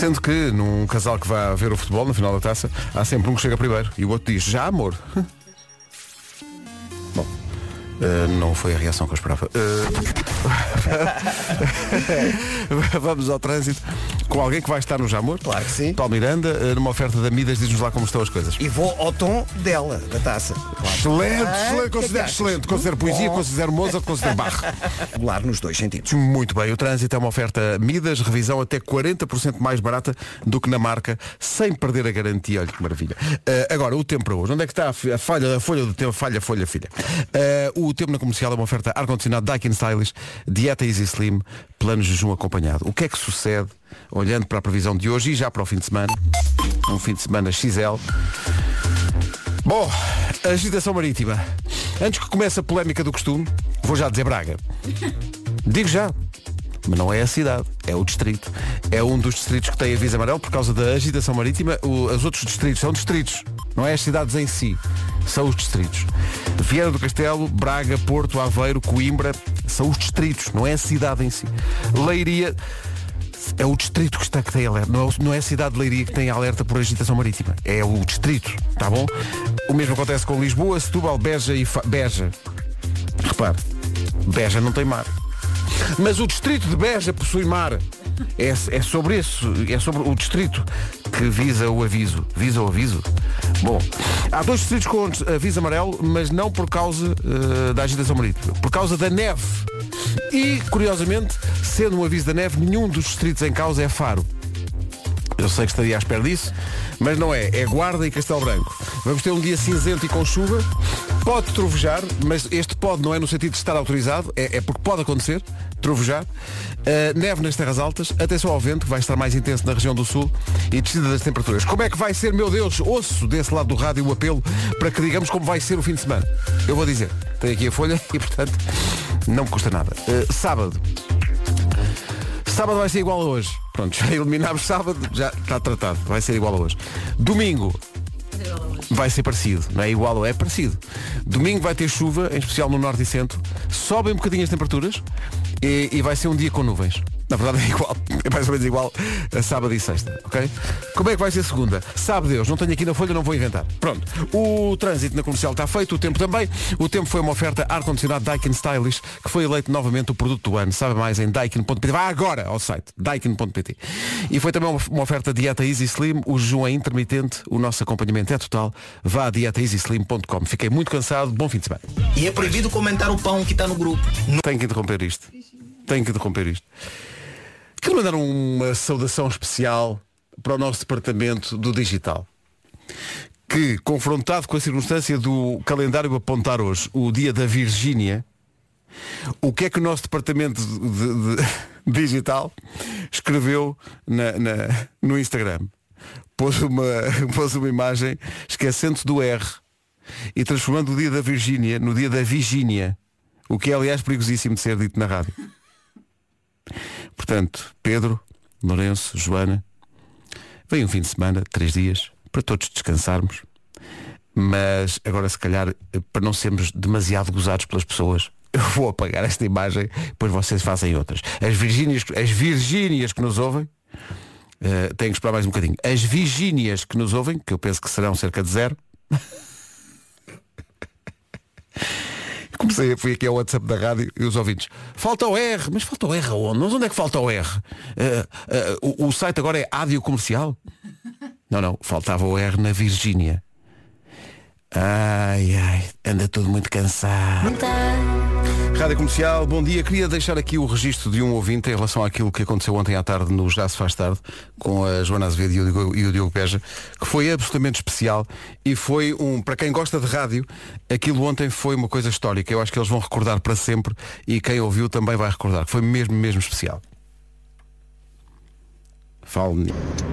Sendo que num casal que vai ver o futebol no final da taça, há sempre um que chega primeiro e o outro diz, já amor. Bom, eh, não foi a reação que eu esperava. Eh, Vamos ao trânsito com alguém que vai estar no Jamor. Claro que sim. Paulo Miranda, eh, numa oferta da Midas, diz-nos lá como estão as coisas. E vou ao tom dela, da taça. Excelente, Ah, excelente, é que considero excelente. Considero poesia, considero Mozart, considero Barra. Regular nos dois sentidos. Muito bem, o trânsito é uma oferta Midas, revisão até 40% mais barata do que na marca, sem perder a garantia. Olha que maravilha. Eh, agora, o tempo para hoje. Onde é que está a, falha, a folha do tempo? Falha, folha, filha. Eh, o tempo na comercial é uma oferta ar-condicionado Daikin Stylish, dieta Easy Slim, plano jejum acompanhado. O que é que sucede, olhando para a previsão de hoje e já para o fim de semana? Um fim de semana XL. Bom, agitação marítima. Antes que comece a polémica do costume, vou já dizer Braga. Digo já. Mas não é a cidade, é o distrito. É um dos distritos que tem aviso amarelo por causa da agitação marítima. O- os outros distritos são distritos, não é as cidades em si, são os distritos. Vieira do Castelo, Braga, Porto, Aveiro, Coimbra, são os distritos, não é a cidade em si. Leiria é o distrito que está que tem alerta. Não é, não é a cidade de Leiria que tem alerta por agitação marítima. É o distrito, tá bom? O mesmo acontece com Lisboa, Setúbal, Beja e Fa... Beja. Repare, Beja não tem mar. Mas o distrito de Beja possui mar. É, é sobre isso, é sobre o distrito que visa o aviso. Visa o aviso? Bom, há dois distritos com aviso amarelo, mas não por causa eh, da agitação marítima. Por causa da neve. E, curiosamente, sendo um aviso da neve, nenhum dos distritos em causa é Faro. Eu sei que estaria à espera disso, mas não é. É Guarda e Castelo Branco. Vamos ter um dia cinzento e com chuva. Pode trovejar, mas este pode não é no sentido de estar autorizado, é, é porque pode acontecer, trovejar. Uh, neve nas terras altas, atenção ao vento, que vai estar mais intenso na região do sul e descida das temperaturas. Como é que vai ser, meu Deus, ouço desse lado do rádio o apelo para que digamos como vai ser o fim de semana. Eu vou dizer, tenho aqui a folha e portanto não me custa nada. Uh, sábado, Sábado vai ser igual a hoje. Pronto, já eliminámos sábado, já está tratado. Vai ser igual a hoje. Domingo vai ser parecido. Não é igual, é parecido. Domingo vai ter chuva, em especial no norte e centro. Sobem um bocadinho as temperaturas e, e vai ser um dia com nuvens. Na verdade é igual, é mais ou menos igual a sábado e sexta, ok? Como é que vai ser segunda? Sabe Deus, não tenho aqui na folha, não vou inventar. Pronto, o trânsito na comercial está feito, o tempo também. O tempo foi uma oferta ar-condicionado Daikin Stylish, que foi eleito novamente o produto do ano. Sabe mais em daikin.pt. Vá agora ao site, daikin.pt. E foi também uma, oferta dieta Easy Slim, o jejum é intermitente, o nosso acompanhamento é total. Vá a dietaeasyslim.com. Fiquei muito cansado, bom fim de semana. E é proibido comentar o pão que está no grupo. Tenho que interromper isto. Tenho que interromper isto. Quero mandar uma saudação especial para o nosso departamento do digital. Que, confrontado com a circunstância do calendário apontar hoje, o dia da Virgínia, o que é que o nosso departamento de, de- de digital escreveu na- na- no Instagram? Pôs uma, pôs uma imagem esquecendo-se do R e transformando o dia da Virgínia no dia da Vigínia. O que é, aliás, perigosíssimo de ser dito na rádio. Portanto, Pedro, Lourenço, Joana, vem um fim de semana, três dias, para todos descansarmos. Mas agora, se calhar, para não sermos demasiado gozados pelas pessoas, eu vou apagar esta imagem, depois vocês fazem outras. As Virgínias, as Virgínias que nos ouvem, eh, têm que esperar mais um bocadinho. As Virgínias que nos ouvem, que eu penso que serão cerca de zero, Comecei, fui aqui ao WhatsApp da rádio e os ouvintes. Falta o R, mas falta o R aonde? Mas onde é que falta o R? Eh, eh, o, o site agora é ádio comercial? Não, não, faltava o R na Virgínia. Ai, ai, anda tudo muito cansado. Rádio Comercial, bom dia. Queria deixar aqui o registro de um ouvinte em relação àquilo que aconteceu ontem à tarde no Já se faz tarde com a Joana Azevedo e o Diogo, e o Diogo Peja, que foi absolutamente especial e foi um, para quem gosta de rádio, aquilo ontem foi uma coisa histórica. Eu acho que eles vão recordar para sempre e quem ouviu também vai recordar. Foi mesmo, mesmo especial. Falo.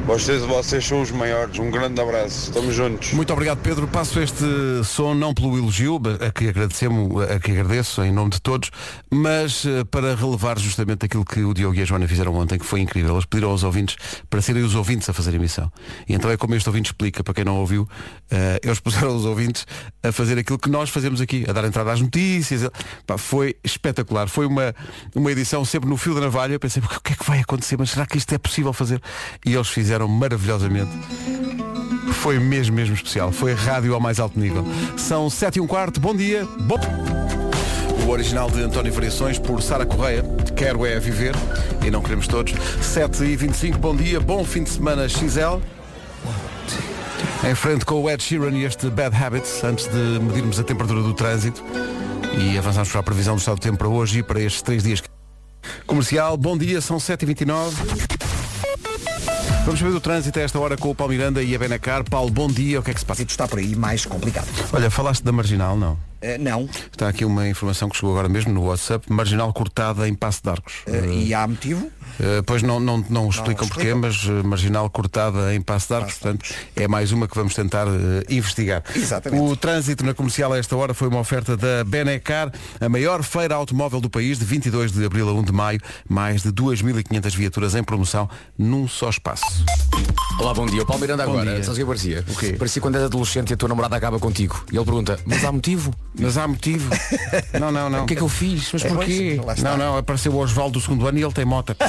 Vocês, vocês são os maiores. Um grande abraço. Estamos juntos. Muito obrigado, Pedro. Passo este som não pelo elogio, a que agradecemos, a que agradeço em nome de todos, mas eh, para relevar justamente aquilo que o Diogo e a Joana fizeram ontem, que foi incrível. Eles pediram aos ouvintes para serem os ouvintes a fazer a emissão. E então é como este ouvinte explica, para quem não ouviu, eh, eles puseram os ouvintes a fazer aquilo que nós fazemos aqui, a dar entrada às notícias. Pá, foi espetacular. Foi uma, uma edição sempre no fio da navalha. Eu pensei, o que é que vai acontecer? Mas será que isto é possível fazer? E eles fizeram maravilhosamente. Foi mesmo, mesmo especial. Foi rádio ao mais alto nível. São sete e um quarto. Bom dia. Bom... O original de António Variações por Sara Correia. Quero é viver e não queremos todos. 7 e 25 bom dia. Bom fim de semana XL. Em frente com o Ed Sheeran e este Bad Habits, antes de medirmos a temperatura do trânsito e avançarmos para a previsão do estado do tempo para hoje e para estes três dias. Comercial, bom dia, são 7h29. Vamos ver o trânsito a esta hora com o Paulo Miranda e a Benacar. Paulo, bom dia, o que é que se passa? Isto está por aí mais complicado. Olha, falaste da Marginal, não? Eh, não. Está aqui uma informação que chegou agora mesmo no WhatsApp, Marginal cortada em Passo de Arcos. Eh, e há motivo? Uh, pois não, não, não explicam explicam. porquê, mas uh, marginal cortada em Passo de Arcos, portanto é mais uma que vamos tentar uh, investigar. Exatamente. O trânsito na comercial a esta hora foi uma oferta da Benecar, a maior feira automóvel do país, de 22 de abril a 1 de maio, mais de 2.500 viaturas em promoção num só espaço. Olá, bom dia. O Paulo Miranda Bom agora. dia. Sabes o que parecia? O quê? Parecia quando és adolescente e a tua namorada acaba contigo. E ele pergunta, mas há motivo? Mas há motivo? não, não, não. O que é que eu fiz? Mas É, porquê? está. Não, não, apareceu o Osvaldo do segundo ano e ele tem moto.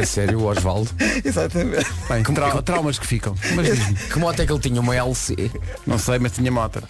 A sério, o Osvaldo? Exatamente. Bem, trau- traumas que ficam. Mas diz-me, Que moto é que ele tinha? Uma LC? não sei, mas tinha moto.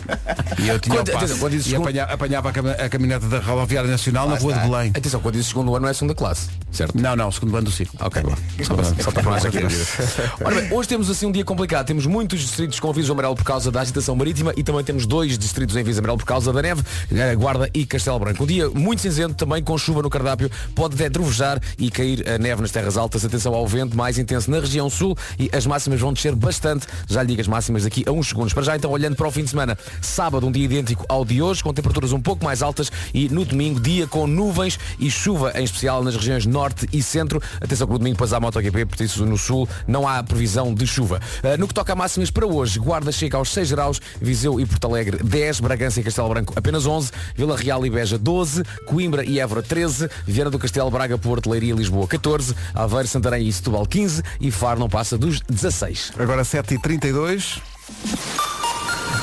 E eu tinha Quando- o atenção, quando dizes e segundo- apanha- apanhava a, cam- a caminhonete da rodoviária nacional na rua de Belém. Atenção, quando dizes segundo ano não é segunda classe, certo? Não, não, segundo ano do ciclo. Ok, bom. Só para, só para tornar aqui. Ora bem, hoje temos assim um dia complicado. Temos muitos distritos com aviso amarelo por causa da agitação marítima e também temos dois distritos em aviso amarelo por causa da neve, eh, Guarda e Castelo Branco. Um dia muito cinzento, também com chuva no cardápio, pode até trovejar e cair a neve nas terras altas. Atenção ao vento mais intenso na região sul e as máximas vão descer bastante. Já lhe digo as máximas daqui a uns segundos. Para já, então, olhando para o fim de semana, sábado, um dia idêntico ao de hoje, com temperaturas um pouco mais altas e no domingo, dia com nuvens e chuva, em especial nas regiões norte e centro. Atenção que no domingo depois há MotoGP, por isso no sul não há previsão de chuva. Uh, no que toca a máximas para hoje, Guarda chega aos 6 graus, Viseu e Porto Alegre 10, Bragança e Castelo Branco apenas 11, Vila Real e Beja 12, Coimbra e Évora 13, Viana do Castelo, Braga, Porto, Leiria e Lisboa 14, Aveiro, Santarém e Setúbal 15 e Faro não passa dos 16. Agora 7h32.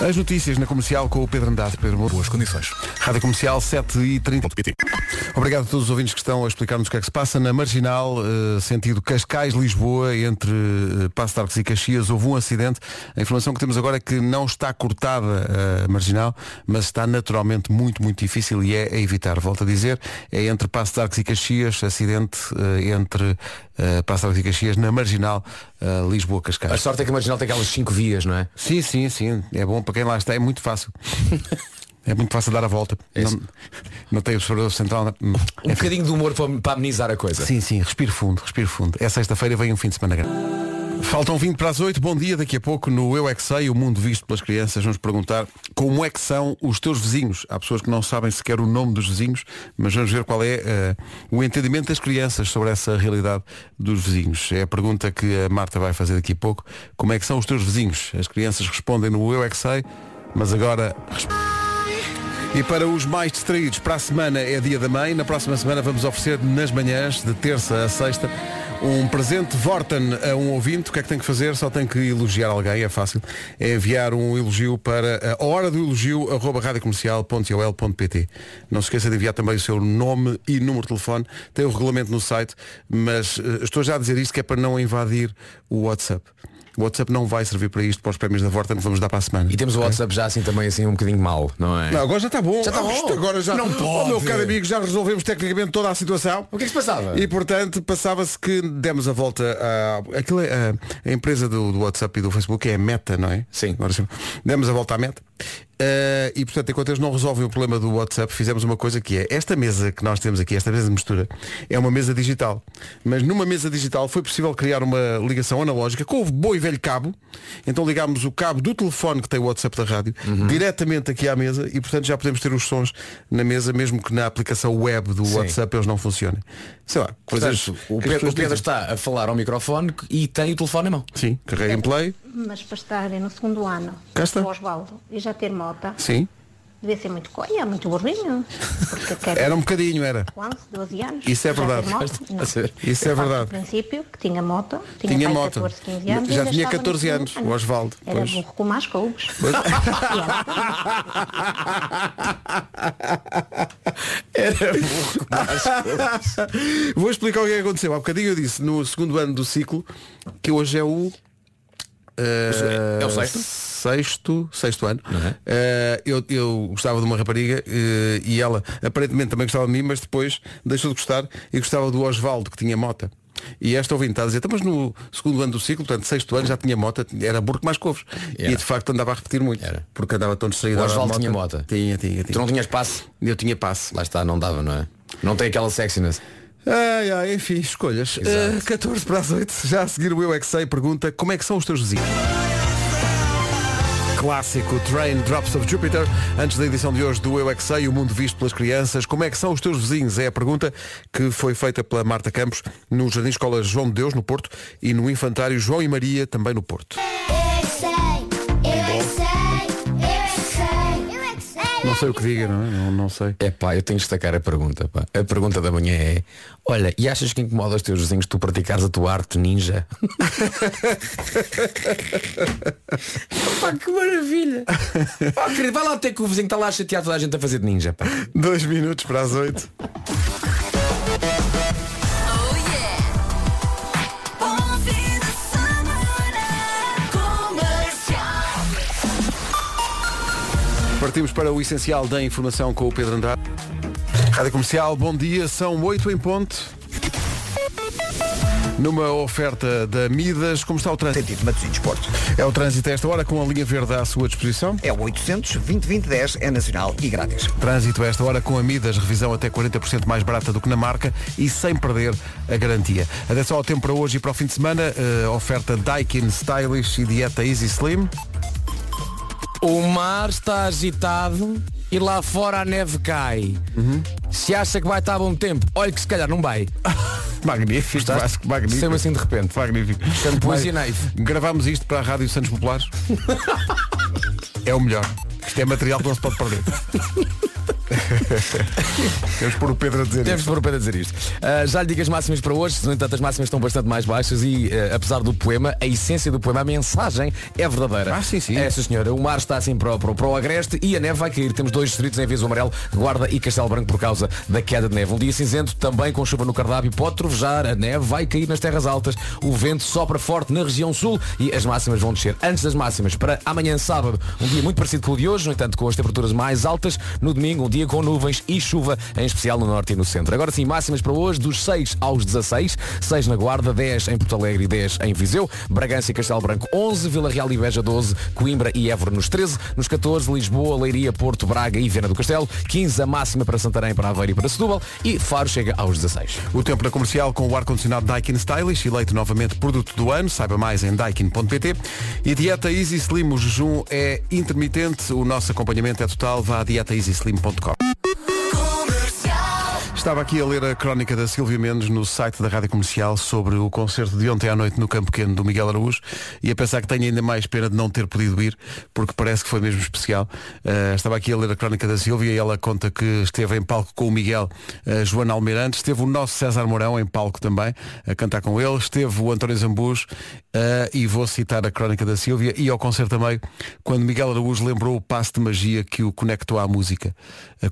As notícias na comercial com o Pedro Andrade. Pedro Moura. Boas condições. Rádio Comercial 7h30. Obrigado a todos os ouvintes que estão a explicar-nos o que é que se passa. Na Marginal, eh, sentido Cascais-Lisboa, entre eh, Passo de Arcos e Caxias, houve um acidente. A informação que temos agora é que não está cortada a Marginal, mas está naturalmente muito, muito difícil e é a evitar. Volto a dizer, é entre Passo de Arcos e Caxias, acidente eh, entre Passo de Caxias, na Marginal, eh, Lisboa-Cascais. A sorte é que a Marginal tem aquelas 5 vias, não é? Sim, sim, sim. É bom para quem lá está, é muito fácil. É muito fácil dar a volta. isso. Não, não tem o separador central. Um bocadinho de humor para, para amenizar a coisa. Sim, sim, respiro fundo, respiro fundo. É sexta-feira, vem um fim de semana grande. Faltam 20 para as 8, bom dia, daqui a pouco no Eu é que Sei, o mundo visto pelas crianças, vamos perguntar como é que são os teus vizinhos. Há pessoas que não sabem sequer o nome dos vizinhos, mas vamos ver qual é eh, o entendimento das crianças sobre essa realidade dos vizinhos. É a pergunta que a Marta vai fazer daqui a pouco. Como é que são os teus vizinhos? As crianças respondem no Eu é que Sei, mas agora... e para os mais distraídos, para a semana é dia da mãe. Na próxima semana vamos oferecer nas manhãs, de terça a sexta, um presente Vorten a um ouvinte. O que é que tem que fazer? Só tem que elogiar alguém, é fácil. É enviar um elogio para a hora do elogio arroba Não se esqueça de enviar também o seu nome e número de telefone. Tem o regulamento no site, mas eh, estou já a dizer isto que é para não invadir o WhatsApp. O WhatsApp não vai servir para isto, para os prémios da Vorten, vamos dar para a semana. E temos o? WhatsApp já assim também assim um bocadinho mau, não é? Não, agora já está bom. Já está Ah, bom. Agora já Não Oh, pode. meu caro amigo, já resolvemos tecnicamente toda a situação. O que é que se passava? E portanto passava-se que demos a volta a. Aquilo é, a, a empresa do, do WhatsApp e do Facebook é a Meta, não é? Sim. Agora sim. Demos a volta à Meta. Eh, e portanto, enquanto eles não resolvem o problema do WhatsApp, fizemos uma coisa que é esta mesa que nós temos aqui, esta mesa de mistura, é uma mesa digital. Mas numa mesa digital foi possível criar uma ligação analógica com o bom e velho cabo. Então ligámos o cabo do telefone que tem o WhatsApp da rádio diretamente aqui à mesa e portanto já podemos ter os sons na mesa, mesmo que na aplicação web do Sim. WhatsApp eles não funcionem. Sei lá, coisas. Portanto, o Pedro, o Pedro está a falar ao microfone e tem o telefone na mão. Sim, carrega em play. Mas para estarem no segundo ano, Cá está. Osvaldo, e já ter mota, Sim. Devia ser muito coia, muito burrinho. Era um bocadinho, era. 11, 12 anos. Isso é verdade. Isso é falo verdade. do princípio que tinha moto, tinha, Tinha moto. 14, 15 anos. Já tinha estava no 14 segundo anos, ano. o Osvaldo, Era pois. burro com mais couves. Era burro. Vou explicar o que é que aconteceu. Há bocadinho eu disse no segundo ano do ciclo que hoje é o. eh, É o sexto? Sexto, sexto ano. Uhum. Eh, eu, eu gostava de uma rapariga eh, e ela aparentemente também gostava de mim, mas depois deixou de gostar e gostava do Osvaldo, que tinha mota. E esta ouvinte está a dizer, "Então, mas no segundo ano do ciclo, portanto, sexto ano já tinha mota, era burro mais couves. E de facto andava a repetir muito. Era. Porque andava tão distraído. O Osvaldo tinha mota? Tinha, tinha, Tu não tinha. tinhas passe? Eu tinha passe. Lá está, não dava, não é? Não tem aquela sexiness. Ai, ai, enfim, escolhas. Exato. Eh, 14 para as 8. Já a seguir o Eu é que sei pergunta como é que são os teus vizinhos. Clássico Train Drops of Jupiter. Antes da edição de hoje do Eu é que sei, o mundo visto pelas crianças. Como é que são os teus vizinhos? É a pergunta que foi feita pela Marta Campos no Jardim Escola João de Deus, no Porto, e no Infantário João e Maria, também no Porto. Sei o que diga, não é? Não, não sei. É pá, eu tenho de destacar a pergunta. Pá. A pergunta da manhã é Olha, e achas que incomoda os teus vizinhos tu praticares a tua arte ninja? pá, que maravilha! Pá, querido, vai lá ter que o vizinho está lá a chatear toda a gente a fazer de ninja. Pá. Dois minutos para as 8. Partimos para o essencial da informação com o Pedro Andrade. Rádio Comercial, bom dia, são 8 em ponto. Numa oferta da Midas, como está o trânsito? Sentido Matosinhos Porto. É o trânsito a esta hora com a linha verde à sua disposição. É o 800 2010 é nacional e grátis. Trânsito a esta hora com a Midas, revisão até 40% mais barata do que na marca e sem perder a garantia. Atenção ao tempo para hoje e para o fim de semana, eh, oferta Daikin Stylish e dieta Easy Slim. O mar está agitado e lá fora a neve cai. Se acha que vai estar bom tempo, olha que se calhar não vai. Magnífico, Gostaste? Vasco, magnífico. Saiu assim de repente. Magnífico. E Mas neve. Gravámos isto para a Rádio Santos Populares. é o melhor. Isto é material que não se pode perder. Temos por o Pedro a dizer Temos isto. por pena dizer isto. Ah, já lhe digo as máximas para hoje, no entanto as máximas estão bastante mais baixas e ah, apesar do poema, a essência do poema, a mensagem é verdadeira. Ah, sim, sim. É, sim senhora. O mar está assim para, o- para, o- para o agreste e a neve vai cair. Temos dois distritos em aviso amarelo, Guarda e Castelo Branco por causa da queda de neve. Um dia cinzento, também com chuva no cardápio, pode trovejar, a neve vai cair nas terras altas, o vento sopra forte na região sul e as máximas vão descer. Antes das máximas, para amanhã sábado, um dia muito parecido com o de hoje, no entanto com as temperaturas mais altas, no domingo um dia com nuvens e chuva, em especial no norte e no centro. Agora sim, máximas para hoje, dos 6 aos 16, 6 na Guarda, 10 em Porto Alegre e 10 em Viseu, Bragança e Castelo Branco 11, Vila Real e Beja 12, Coimbra e Évora nos 13, nos 14, Lisboa, Leiria, Porto, Braga e Viana do Castelo, 15 a máxima para Santarém, para Aveiro e para Setúbal. E Faro chega aos 16. O tempo na comercial com o ar-condicionado Daikin Stylish, eleito novamente produto do ano, saiba mais em daikin.pt. E dieta Easy Slim, o jejum é intermitente, o nosso acompanhamento é total, vá a dietaeasyslim.com rr.com. Estava aqui a ler a crónica da Silvia Mendes no site da Rádio Comercial sobre o concerto de ontem à noite no Campo Pequeno do Miguel Araújo e a pensar que tenho ainda mais pena de não ter podido ir, porque parece que foi mesmo especial. Uh, estava aqui a ler a crónica da Silvia e ela conta que esteve em palco com o Miguel uh, Joana Almeirante, esteve o nosso César Mourão em palco também, a cantar com ele, esteve o António Zambujo uh, e vou citar a crónica da Silvia e ao concerto meio, quando Miguel Araújo lembrou o passo de magia que o conectou à música,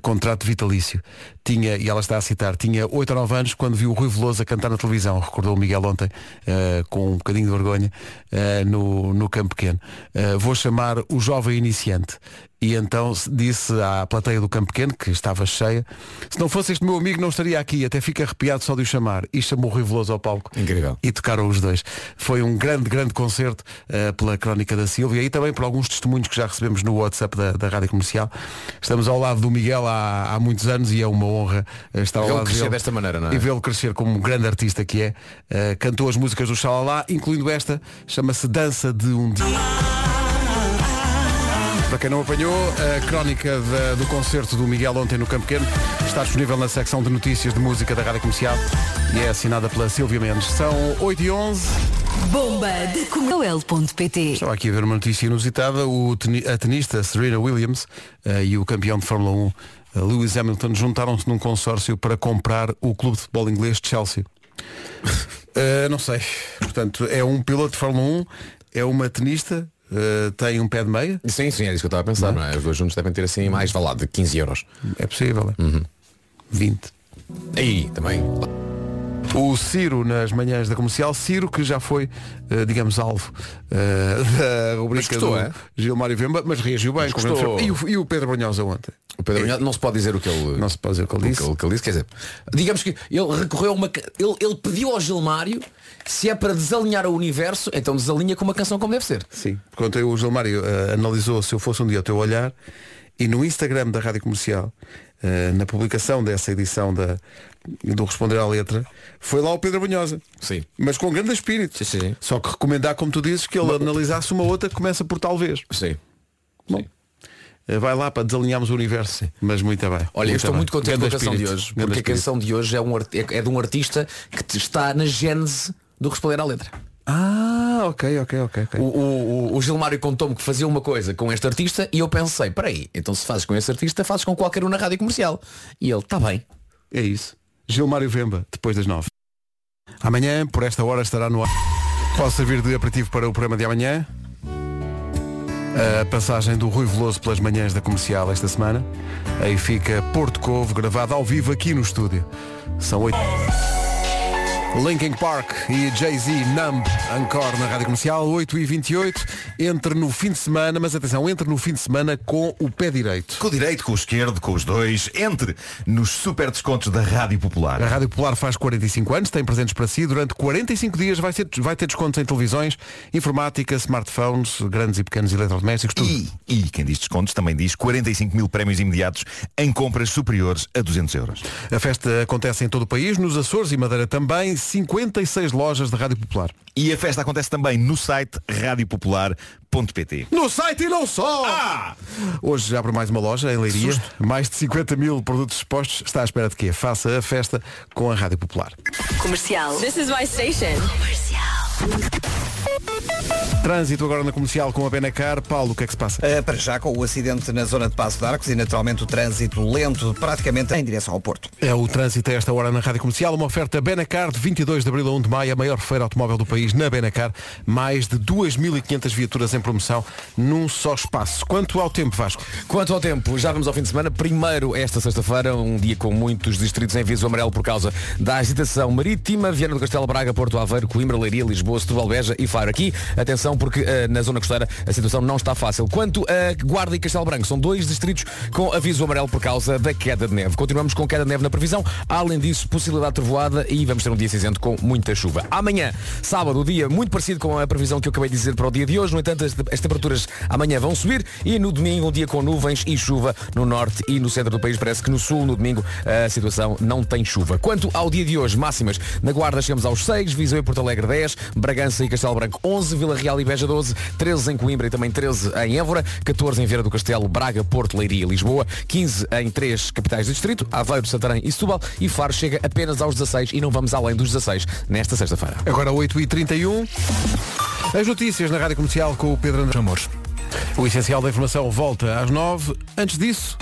contrato vitalício. Tinha, e ela está a citar, tinha 8 ou 9 anos quando viu o Rui Veloso a cantar na televisão, recordou o Miguel ontem, uh, com um bocadinho de vergonha, uh, no, no campo pequeno. Uh, vou chamar o jovem iniciante. E então disse à plateia do Campo Pequeno, que estava cheia, se não fosse este meu amigo não estaria aqui, até fica arrepiado só de o chamar. E chamou o Rui Veloso ao palco. Incrível. E tocaram os dois. Foi um grande, grande concerto uh, pela crónica da Silvia e também por alguns testemunhos que já recebemos no WhatsApp da, da Rádio Comercial. Estamos ao lado do Miguel há, há muitos anos e é uma honra uh, estar ao lado crescer dele. desta maneira, não é? E vê-lo crescer como um grande artista que é. Uh, cantou as músicas do Xalala, incluindo esta, chama-se Dança de um Dia. Para quem não apanhou, a crónica da- do concerto do Miguel ontem no Campo Pequeno está disponível na secção de notícias de música da Rádio Comercial e é assinada pela Silvia Mendes. São 8 e 11 Bomba de Comercial.pt Estava aqui a ver uma notícia inusitada. O teni- a tenista Serena Williams eh, e o campeão de Fórmula 1 eh, Lewis Hamilton juntaram-se num consórcio para comprar o clube de futebol inglês de Chelsea. Eh, não sei. Portanto, é um piloto de Fórmula 1, é uma tenista, eh, tem um pé de meia. Sim, sim, é isso que eu estava a pensar, não é? Os dois juntos devem ter assim mais valado de 15 euros. É possível. é? Uhum. 20. Aí, também. O Ciro nas manhãs da comercial, Ciro que já foi, eh, digamos, alvo eh, da rubrica gostou, do é? Gilmário Vemba, mas reagiu bem. Mas. E o, e o Pedro Brunhosa ontem? O Pedro Brunhosa não se pode dizer o que ele. Não se pode dizer o que ele o disse. que ele- que ele disse, quer dizer, digamos que ele recorreu a uma. Ele, ele pediu ao Gilmário se é para desalinhar o universo, então desalinha com uma canção como deve ser. Sim. Quando o Gilmário eh, analisou se eu fosse um dia o teu olhar e no Instagram da Rádio Comercial, eh, na publicação dessa edição da, do Responder à Letra, foi lá o Pedro Brunhosa. Sim. Mas com grande espírito. Sim, sim. Só que recomendar, como tu dizes, que ele analisasse uma outra que começa por talvez. Sim. Bom, eh, vai lá para desalinharmos o universo. Mas muito bem. Olha, eu estou bem. muito contente com a canção de espírito, hoje, grande porque a espírito. canção de hoje é, um, art- é, é de um artista que está na gênese do Responder à Letra. Ah, ok, ok, ok. ok. O, o, o- Gilmário contou-me que fazia uma coisa com este artista e eu pensei, peraí, então se fazes com esse artista, fazes com qualquer um na rádio comercial. E ele, está bem. É isso. Gilmário Vemba, depois das nove. Amanhã, por esta hora, estará no ar. Posso servir de aperitivo para o programa de amanhã. A passagem do Rui Veloso pelas manhãs da comercial esta semana. Aí fica Porto Covo, gravado ao vivo aqui no estúdio. São oito. Linkin Park e Jay-Z Numb Encore na Rádio Comercial 8 e 28 Entre no fim de semana Mas atenção, entre no fim de semana com o pé direito Com o direito, com o esquerdo, com os dois. Entre nos super descontos da Rádio Popular. A Rádio Popular faz 45 anos, tem presentes para si. Durante 45 dias vai, ser, vai ter descontos em televisões, informática, smartphones, grandes e pequenos eletrodomésticos, tudo. E, e quem diz descontos também diz 45 mil prémios imediatos em compras superiores a 200 euros. A festa acontece em todo o país, nos Açores e Madeira também, 56 lojas da Rádio Popular. E a festa acontece também no site radiopopular.pt. No site e não só! Ah! Hoje abre mais uma loja em Leiria. Mais de 50 mil produtos expostos. Está à espera de quê? Faça a festa com a Rádio Popular. Comercial. This is my station. Trânsito agora na comercial com a Benacar. Paulo, o que é que se passa? Uh, para já, com o acidente na zona de Passo de Arcos e naturalmente o trânsito lento, praticamente em direção ao Porto. É o trânsito a esta hora na Rádio Comercial, uma oferta Benacar de 22 de abril a 1 de maio, a maior feira automóvel do país na Benacar, mais de 2.500 viaturas em promoção num só espaço. Quanto ao tempo, Vasco? Quanto ao tempo, já vamos ao fim de semana. Primeiro, esta sexta-feira, um dia com muitos distritos em viso amarelo por causa da agitação marítima. Viana do Castelo, Braga, Porto Aveiro, Coimbra, Leiria, Lisboa, Setúbal, Beja e Faro. Aqui, atenção, porque eh, na zona costeira a situação não está fácil. Quanto a Guarda e Castelo Branco, são dois distritos com aviso amarelo por causa da queda de neve. Continuamos com queda de neve na previsão. Além disso, possibilidade de trovoada e vamos ter um dia cinzento com muita chuva. Amanhã, sábado, o dia muito parecido com a previsão que eu acabei de dizer para o dia de hoje. No entanto, as, as temperaturas amanhã vão subir e no domingo, um dia com nuvens e chuva no norte e no centro do país. Parece que no sul, no domingo, a situação não tem chuva. Quanto ao dia de hoje, máximas na Guarda chegamos aos 6, Viseu e Porto Alegre 10, Bragança e Castelo Branco 11, Vila Real e Beja 12, 13 em Coimbra e também 13 em Évora, 14 em Vieira do Castelo, Braga, Porto, Leiria e Lisboa, 15 em três capitais do distrito, Aveiro, Santarém e Setúbal e Faro chega apenas aos 16 e não vamos além dos 16 nesta sexta-feira. Agora 8h31. As notícias na Rádio Comercial com o Pedro André Amores. O essencial da informação volta às 9. Antes disso,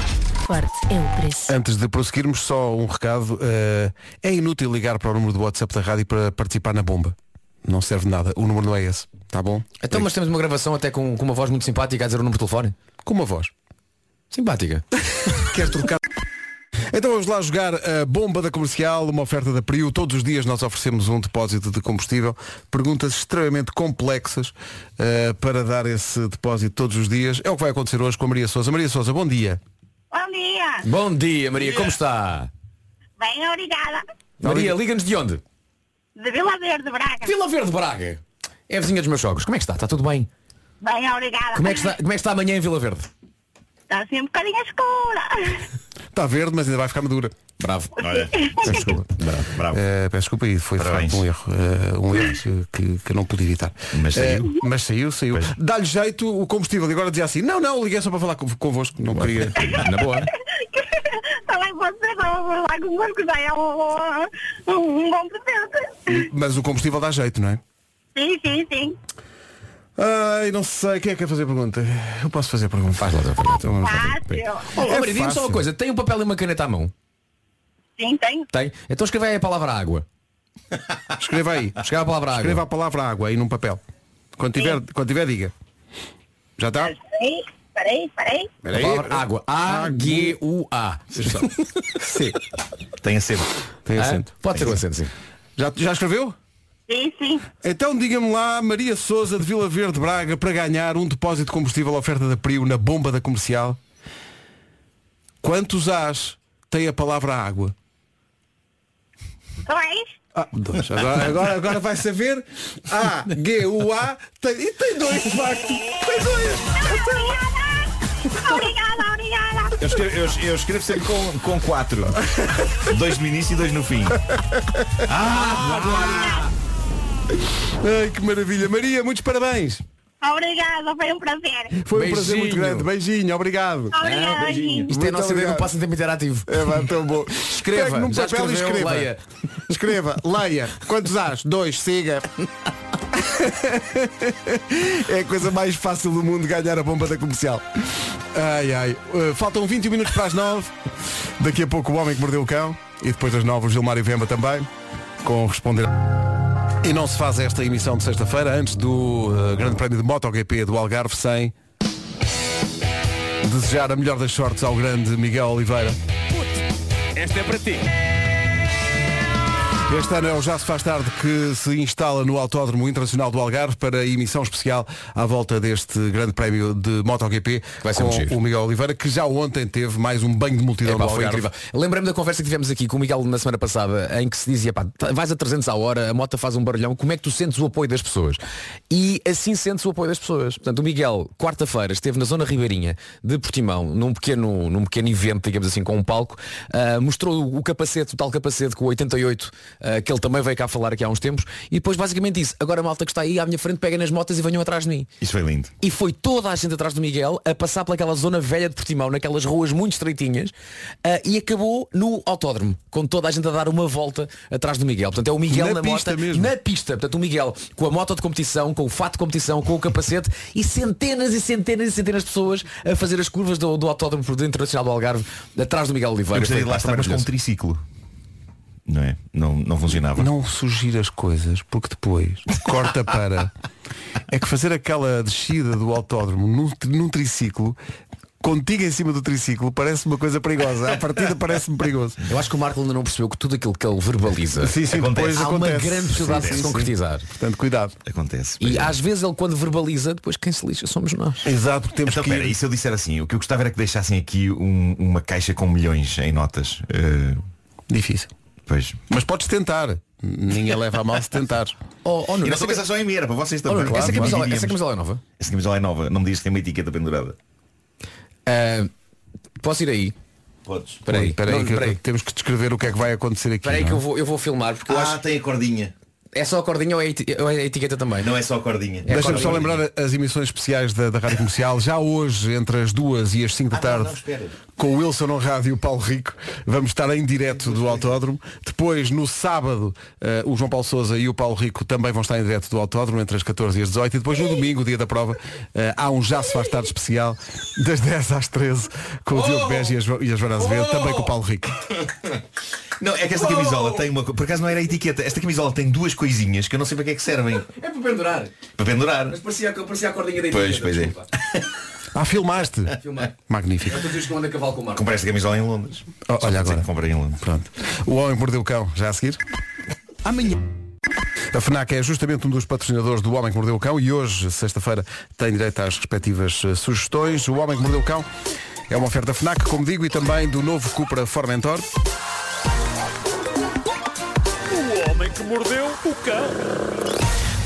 é o preço. antes de prosseguirmos, só um recado. eh, é inútil ligar para o número do WhatsApp da rádio para participar na bomba. Não serve de nada. O número não é esse. Tá bom? Então, mas temos uma gravação até com, com uma voz muito simpática a dizer o número de telefone. Com uma voz. Simpática. Queres trocar? Então vamos lá jogar a bomba da comercial, uma oferta da Priu. Todos os dias nós oferecemos um depósito de combustível. Perguntas extremamente complexas eh, para dar esse depósito todos os dias. É o que vai acontecer hoje com a Maria Souza. Maria Souza, bom dia. Bom dia. Bom dia, Maria, como está? Bem, obrigada. Maria, liga-nos de onde? De Vila Verde, Braga. Vila Verde Braga. É vizinha dos meus jogos. Como é que está? Está tudo bem? Bem, obrigada. Como é que está, como é que está amanhã em Vila Verde? Está assim um bocadinho escura. Está verde, mas ainda vai ficar madura. Bravo. Olha, Peço desculpa. bravo, bravo. Eh, peço desculpa e foi de Parabéns. facto um erro. eh, um erro que, que- não pude evitar. Mas saiu. Eh, mas saiu, saiu. Dá-lhe jeito o combustível e agora dizia assim, não, não, liguei só para falar conv- convosco. Não queria. Na boa. Vou lá convosco, já é um, bom presente. Mas o combustível dá jeito, não é? Sim, sim, sim. Ai, não sei, quem é que quer fazer pergunta? Eu posso fazer pergunta. Faz lá, então lá. Fácil. Oh, É Maria, só uma coisa. Tem um papel e uma caneta à mão? Sim, tenho. Tem? Então escreve aí a palavra água. Escreva aí. Escreve a palavra água. Escreva a palavra água aí num papel. Quando tiver, quando tiver diga. Já está? Peraí, peraí, água. A-G-U-A. Sim. Tem acento. Tem Hã? acento. Pode ser o acento, sim. Já, já escreveu? Sim, sim. Então diga-me lá, Maria Souza de Vila Verde Braga, para ganhar um depósito de combustível oferta da Prio na bomba da comercial. Quantos As tem a palavra água? Dois. Ah, dois. Agora, agora, agora vai saber. A, G, U, A. Tem, e tem dois, de facto. Tem dois. Obrigada. Obrigada, obrigada. Eu escrevo, eu, eu escrevo sempre com, com quatro. dois no início e dois no fim. Ai, que maravilha. Maria, muitos parabéns. Obrigada, foi um prazer. Foi um prazer muito Beijinho. grande. Beijinho, obrbrigado. Obrigada. beijinho. Isto é a nossa ideia obrigado. do passatempo interativo. É vai, tão bom. Escreva, Pegue num já papel e escreva. leia. Escreva, leia. Quantos as? Dois, siga. é a coisa mais fácil do mundo ganhar a bomba da comercial. Ai ai. Uh, faltam 21 minutos para as 9. Daqui a pouco o homem que mordeu o cão. E depois das 9 o Gilmário Vemba também. Com responder. E não se faz esta emissão de sexta-feira antes do uh, Grande Prémio de MotoGP do Algarve sem desejar a melhor das sortes ao grande Miguel Oliveira. Esta é para ti. Este ano é o Já se faz tarde que se instala no Autódromo Internacional do Algarve para a emissão especial à volta deste grande prémio de MotoGP Vai ser com giro. o Miguel Oliveira, que já ontem teve mais um banho de multidão Epá, no foi Algarve. incrível. Lembrei-me da conversa que tivemos aqui com o Miguel na semana passada, em que se dizia, pá, vais a 300 à hora, a moto faz um barulhão, como é que tu sentes o apoio das pessoas? E assim sentes o apoio das pessoas. Portanto, o Miguel, quarta-feira, esteve na zona ribeirinha de Portimão, num pequeno, num pequeno evento, digamos assim, com um palco, ah, mostrou o capacete, o tal capacete com o 88, ah, que ele também veio cá falar aqui há uns tempos, e depois basicamente disse, agora a malta que está aí à minha frente pega nas motas e venham atrás de mim. Isso foi lindo. E foi toda a gente atrás do Miguel a passar pelaquela zona velha de Portimão, naquelas ruas muito estreitinhas, ah, e acabou no autódromo, com toda a gente a dar uma volta atrás do Miguel. Portanto, é o Miguel Na na, pista moto, mesmo. na pista. Portanto, o Miguel com a moto de competição, com o fato de competição, com o capacete e centenas e centenas e centenas de pessoas a fazer as curvas do, do autódromo internacional do Algarve atrás do Miguel Eu Oliveira. gostaria de lá estar, mas com um triciclo. Não é? Não, não funcionava. Não surgir as coisas, porque depois corta para. É que fazer aquela descida do autódromo num, num triciclo, contigo em cima do triciclo, parece uma coisa perigosa. À partida parece-me perigoso. Eu acho que o Marco ainda não percebeu que tudo aquilo que ele verbaliza Sim, sim, Acontece. depois há acontece. uma grande possibilidade de se sim. concretizar. Portanto, cuidado. Acontece. E é. às vezes ele quando verbaliza, depois quem se lixa somos nós. Exato, porque temos Então, que pera, ir. e se eu disser assim, o que eu gostava era que deixassem aqui um- uma caixa com milhões em notas. Eh, Difícil. Pois. Mas podes tentar. Ninguém leva a mal se tentar. Oh, oh, Nuno, E não essa pensar só em mim, era para vocês Oh, também. Essa, Claro, camisola, dividíamos. essa camisola é nova? Essa camisola é nova, não me diz que tem uma etiqueta pendurada. Ah, posso ir aí? Podes. Espera aí, Espera aí, Não, que temos que descrever o que é que vai acontecer aqui. Espera aí não que é? eu vou, eu vou filmar porque eu Ah, acho tem a cordinha. é só a cordinha ou é a é etiqueta também? Não é só a cordinha. É Deixa-me só lembrar as emissões especiais da, da Rádio Comercial. Já hoje, entre as duas e as 5 da Ah, não, tarde, não, espera. Com o Wilson no rádio e o Paulo Rico, vamos estar em direto do Autódromo. Depois, no sábado, eh, o João Paulo Souza e o Paulo Rico também vão estar em direto do Autódromo, entre as 14 e as 18. E depois, no domingo, dia da prova, eh, há um Já se faz tarde especial, das 10 às 13, com o Diogo Beja e a Jo- e a Joana Azevedo, também com o Paulo Rico. Não, é que esta camisola tem uma. Por acaso não era a etiqueta. Esta camisola tem duas coisinhas que eu não sei para que é que servem. É para pendurar. Para pendurar. parecia, parecia a cordinha da Pois, pois é. Ah, filmaste? Filmar. Magnífico. Eu estou que a cavalo com o Marco. Comprei esta camisola em Londres. Oh, olha agora. que Comprei em Londres. Pronto. O Homem que Mordeu o Cão, já a seguir? Amanhã. A FNAC é justamente um dos patrocinadores do Homem que Mordeu o Cão e hoje, sexta-feira, tem direito às respectivas eh, sugestões. O Homem que Mordeu o Cão é uma oferta FNAC, como digo, e também do novo Cupra Formentor.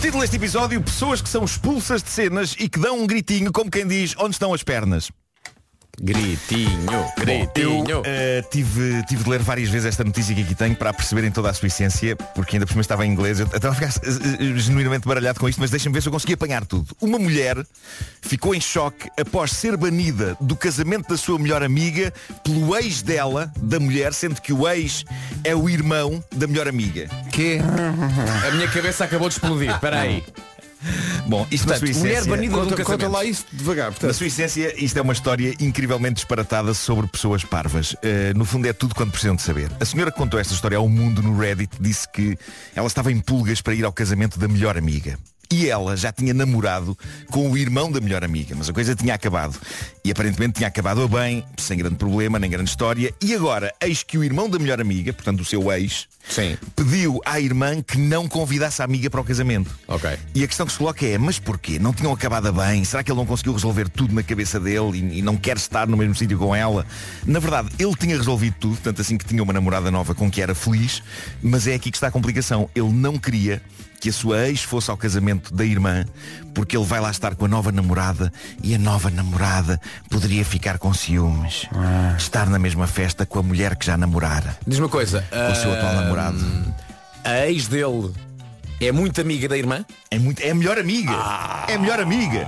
Título deste episódio, pessoas que são expulsas de cenas e que dão um gritinho como quem diz onde estão as pernas. Gritinho, Eu gritinho. eh, tive, tive de ler várias vezes esta notícia que aqui tenho para perceberem toda a sua essência, porque ainda por cima estava em inglês. Eu estava a ficar eh, genuinamente baralhado com isto, mas deixem-me ver se eu consegui apanhar tudo. Uma mulher ficou em choque após ser banida do casamento da sua melhor amiga pelo ex dela, da mulher, sendo que o ex é o irmão da melhor amiga. Que? A minha cabeça acabou de explodir. Espera aí. Bom, isto na sua Portanto, mulher essência... banida de um Conta, conta lá isso devagar. Na Portanto, sua essência, isto é uma história incrivelmente disparatada sobre pessoas parvas. Uh, no fundo é tudo quanto precisam de saber. A senhora que contou esta história ao mundo no Reddit disse que ela estava em pulgas para ir ao casamento da melhor amiga. E ela já tinha namorado com o irmão da melhor amiga, mas a coisa tinha acabado. E aparentemente tinha acabado a bem, sem grande problema, nem grande história. E agora, eis que o irmão da melhor amiga, portanto o seu ex, Sim. pediu à irmã que não convidasse a amiga para o casamento. Ok. E a questão que se coloca é, mas porquê? Não tinham acabado a bem? Será que ele não conseguiu resolver tudo na cabeça dele e, e não quer estar no mesmo sítio com ela? Na verdade, ele tinha resolvido tudo, tanto assim que tinha uma namorada nova com que era feliz, mas é aqui que está a complicação. Ele não queria que a sua ex fosse ao casamento da irmã, porque ele vai lá estar com a nova namorada e a nova namorada poderia ficar com ciúmes. Estar na mesma festa com a mulher que já namorara. Diz uma coisa. Com o seu atual namorado. A ex dele é muito amiga da irmã? É, muito, é a melhor amiga. é a melhor amiga.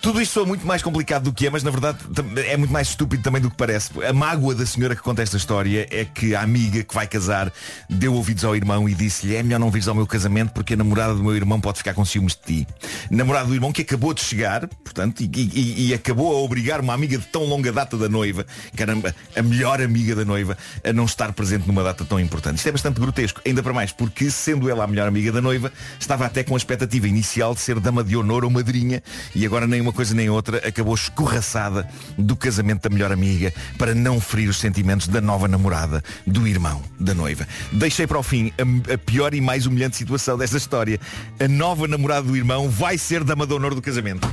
Tudo isto soa muito mais complicado do que é, mas na verdade é muito mais estúpido também do que parece. A mágoa da senhora que conta esta história é que a amiga que vai casar deu ouvidos ao irmão e disse-lhe é melhor não vires ao meu casamento porque a namorada do meu irmão pode ficar com ciúmes de ti. Namorada do irmão que acabou de chegar, portanto, e, e- e acabou a obrigar uma amiga de tão longa data da noiva, caramba, a melhor amiga da noiva, a não estar presente numa data tão importante. Isto é bastante grotesco, ainda para mais, porque sendo ela a melhor amiga da noiva, estava até com a expectativa inicial de ser dama de honor ou madrinha e agora nem uma coisa nem outra acabou escorraçada do casamento da melhor amiga para não ferir os sentimentos da nova namorada do irmão da noiva. Deixei para o fim a, a pior e mais humilhante situação desta história. A nova namorada do irmão vai ser dama de honor do casamento.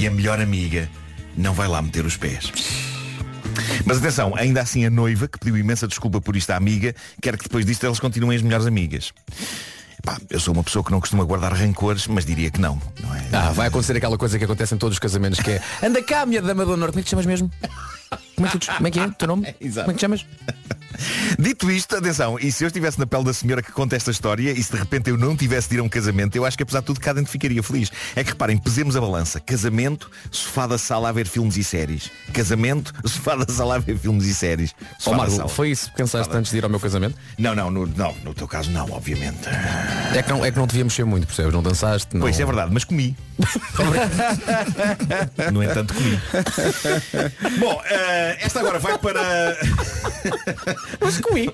E a melhor amiga não vai lá meter os pés. Mas atenção, ainda assim a noiva, que pediu imensa desculpa por isto à amiga, quer que depois disto elas continuem as melhores amigas. Pá, eu sou uma pessoa que não costuma guardar rancores, mas diria que não. não é? Ah, vai acontecer aquela coisa que acontece em todos os casamentos que é Anda cá, minha dama do honor, como é que te chamas mesmo? Como é que, tu, como é, que é? o Teu nome? Exato. Como é que te chamas? Dito isto, atenção, e se eu estivesse na pele da senhora que conta esta história e se de repente eu não tivesse de ir a um casamento, eu acho que apesar de tudo cá dentro ficaria feliz. É que reparem, pesemos a balança. Casamento, sofá da sala a ver filmes e séries. Casamento, sofá da sala a ver filmes e séries. Ó Sofá sala. foi isso que pensaste antes de ir ao meu casamento? Não, não, no, não, no teu caso não, obviamente. É que não, é que não devia mexer muito, percebes? Não dançaste, não... Pois é verdade, mas comi. no entanto, comi. Bom, eh, esta agora vai para. Mas comi.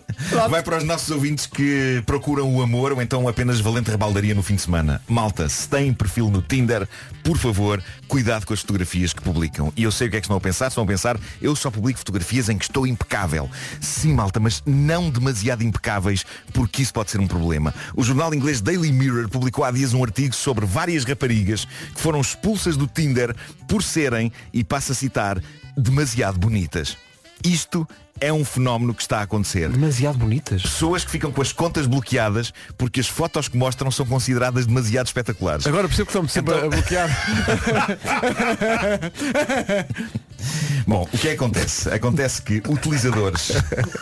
Vai para os nossos ouvintes que procuram o amor ou então apenas valente rebaldaria no fim de semana. Malta, se têm perfil no Tinder, por favor, cuidado com as fotografias que publicam. E eu sei o que é que estão a pensar. Estão a pensar, eu só publico fotografias em que estou impecável. Sim, malta, mas não demasiado impecáveis, porque isso pode ser um problema. O jornal inglês Daily Mirror publicou há dias um artigo sobre várias raparigas que foram expulsas do Tinder por serem, e passo a citar, demasiado bonitas. Isto é um fenómeno que está a acontecer. demasiado bonitas. Pessoas que ficam com as contas bloqueadas porque as fotos que mostram são consideradas demasiado espetaculares. Agora percebo que estão-me sempre Então- a bloquear. Bom, o que é que acontece? Acontece que utilizadores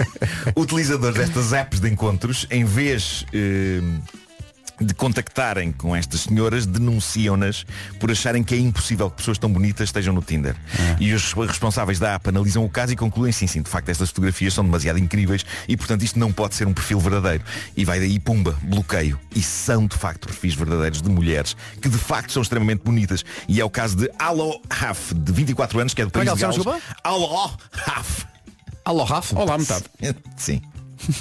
utilizadores destas apps de encontros, em vez eh, de contactarem com estas senhoras, denunciam-nas por acharem que é impossível que pessoas tão bonitas estejam no Tinder. E os responsáveis da app analisam o caso e concluem, sim, sim, de facto estas fotografias são demasiado incríveis e portanto isto não pode ser um perfil verdadeiro. E vai daí, pumba, bloqueio. E são de facto perfis verdadeiros de mulheres que de facto são extremamente bonitas. E é o caso de Alo Haf, de 24 anos, que é do é país ela de Gales. Alo Haf. Alô, Rafa? Olá, metade. Sim.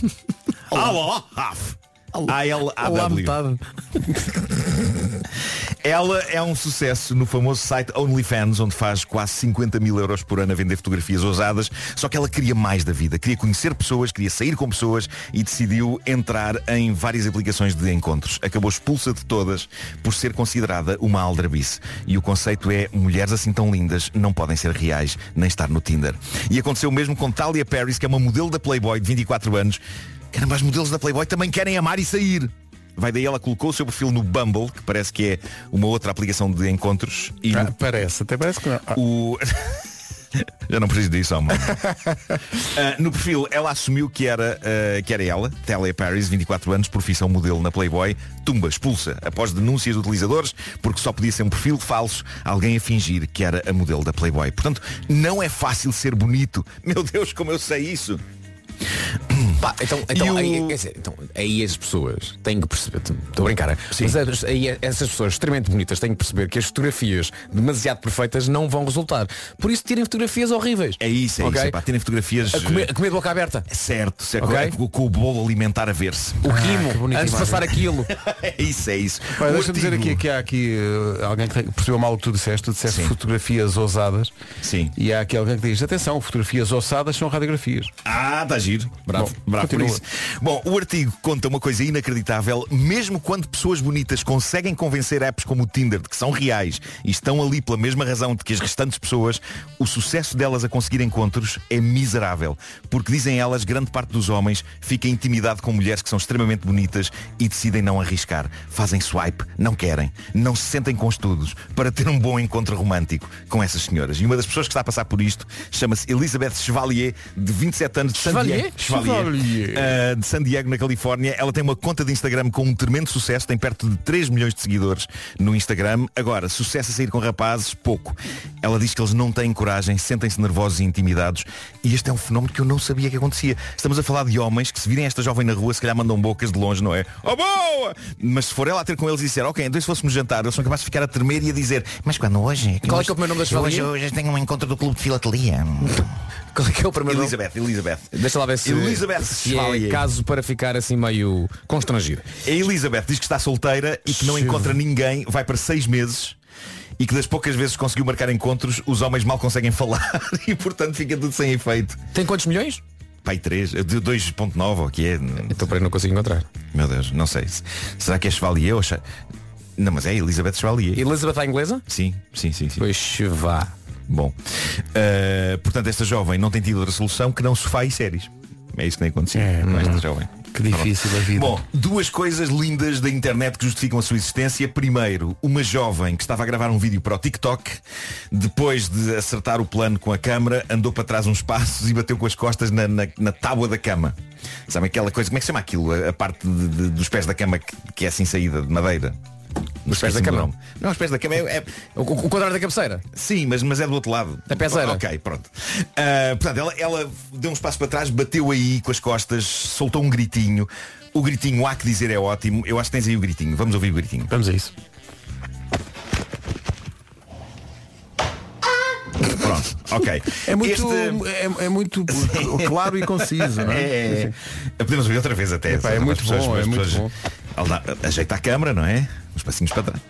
Alo Haf. A-L-A-W. Metade. Ela é um sucesso no famoso site OnlyFans, onde faz quase 50 mil euros por ano a vender fotografias ousadas. Só que ela queria mais da vida. Queria conhecer pessoas, queria sair com pessoas e decidiu entrar em várias aplicações de encontros. Acabou expulsa de todas por ser considerada uma aldrabice. E o conceito é mulheres assim tão lindas não podem ser reais nem estar no Tinder. E aconteceu o mesmo com Talia Paris, que é uma modelo da Playboy de 24 anos. Caramba, as modelos da Playboy também querem amar e sair. Vai daí ela colocou o seu perfil no Bumble, que parece que é uma outra aplicação de encontros. E Ah, parece, até parece que não. Ah, o... Já não preciso disso, homem. Ah, no perfil, ela assumiu que era, ah, que era ela, Talia Paris, 24 anos, profissão modelo na Playboy, tumba, expulsa, após denúncias de utilizadores, porque só podia ser um perfil falso, alguém a fingir que era a modelo da Playboy. Portanto, não é fácil ser bonito. Meu Deus, como eu sei isso. Pá, então, então, o- aí, quer dizer, então, aí as pessoas têm que perceber, estou a brincar, mas as- aí essas pessoas extremamente bonitas têm que perceber que as fotografias demasiado perfeitas não vão resultar. Por isso tirem fotografias horríveis. É isso, é Ok? isso. É, pá, terem fotografias. A comer, a comer de boca aberta. Certo, certo. Ok. Com, com o bolo alimentar a ver-se. O que quimo, bonita antes de passar aquilo. É isso, é isso. Deixa-me dizer aqui que há aqui eh, alguém que percebeu mal o que tu disseste, tu disseste Sim. fotografias ousadas Sim. e há aqui alguém que diz, atenção, fotografias ousadas são radiografias. Ah, está giro. Bravo, Bom, bravo por isso. Bom, o artigo conta uma coisa inacreditável. Mesmo quando pessoas bonitas conseguem convencer apps como o Tinder de que são reais e estão ali pela mesma razão de que as restantes pessoas, o sucesso delas a conseguir encontros é miserável. Porque dizem elas, grande parte dos homens fica intimidado com mulheres que são extremamente bonitas e decidem não arriscar. Fazem swipe, não querem, não se sentem com estudos para ter um bom encontro romântico com essas senhoras. E uma das pessoas que está a passar por isto chama-se Elizabeth Chevalier, de 27 anos de Chevalier? Chevalier. Chevalier. Uh, de San Diego, na Califórnia. Ela tem uma conta de Instagram com um tremendo sucesso, tem perto de 3 milhões de seguidores no Instagram. Agora, sucesso a sair com rapazes, pouco. Ela diz que eles não têm coragem, sentem-se nervosos e intimidados. E este é um fenómeno que eu não sabia que acontecia. Estamos a falar de homens que se virem esta jovem na rua, se calhar mandam bocas de longe, não é? Oh boa! Mas se for ela a ter com eles e disser, ok, então se fôssemos jantar, eles são capazes de ficar a tremer e a dizer, mas quando hoje? Qual é que é o primeiro nome da hoje, hoje tenho um encontro do clube de filatelia. Qual é que é o primeiro nome? Elizabeth, Elizabeth. Deixa lá ver se, Elizabeth se é caso para ficar assim meio constrangido. A Elizabeth diz que está solteira e que não encontra ninguém, vai para seis meses e que das poucas vezes que conseguiu marcar encontros, os homens mal conseguem falar e portanto fica tudo sem efeito. Tem quantos milhões? Pai 3, de 2.9 ou que é? Então para aí não consigo encontrar. Meu Deus, não sei. Será que é Chevalier ou Che- Não, mas é Elizabeth Chevalier. Elizabeth à inglesa? Sim, sim, sim, sim. Pois vá. Bom. Uh, portanto, esta jovem não tem tido outra solução que não sofá e séries. É isso que nem aconteceu É, com hum. esta jovem. Que difícil a vida. Bom, duas coisas lindas da internet que justificam a sua existência. Primeiro, uma jovem que estava a gravar um vídeo para o TikTok, depois de acertar o plano com a câmera, andou para trás uns passos e bateu com as costas na, na, na tábua da cama. Sabe aquela coisa, como é que se chama aquilo? A, a parte de- de- dos pés da cama que, que é assim saída de madeira. Os pés da cama? Não, os pés da cama é, é- O, o quadrado da cabeceira? Sim, mas, mas é do outro lado. Da peseira. Ok, pronto. Ah, portanto, ela, ela deu uns passos para trás, bateu aí com as costas, soltou um gritinho. O gritinho, há que dizer, é ótimo. Eu acho que tens aí o gritinho. Vamos ouvir o gritinho. Vamos a isso. Pronto, ok. É muito, Este- é, é muito claro e conciso, não é? É, é. Podemos ouvir outra vez até. Epá, é muito pessoas- bom, é muito pessoas- bom. Ajeita a câmara, não é? Uns passinhos para trás.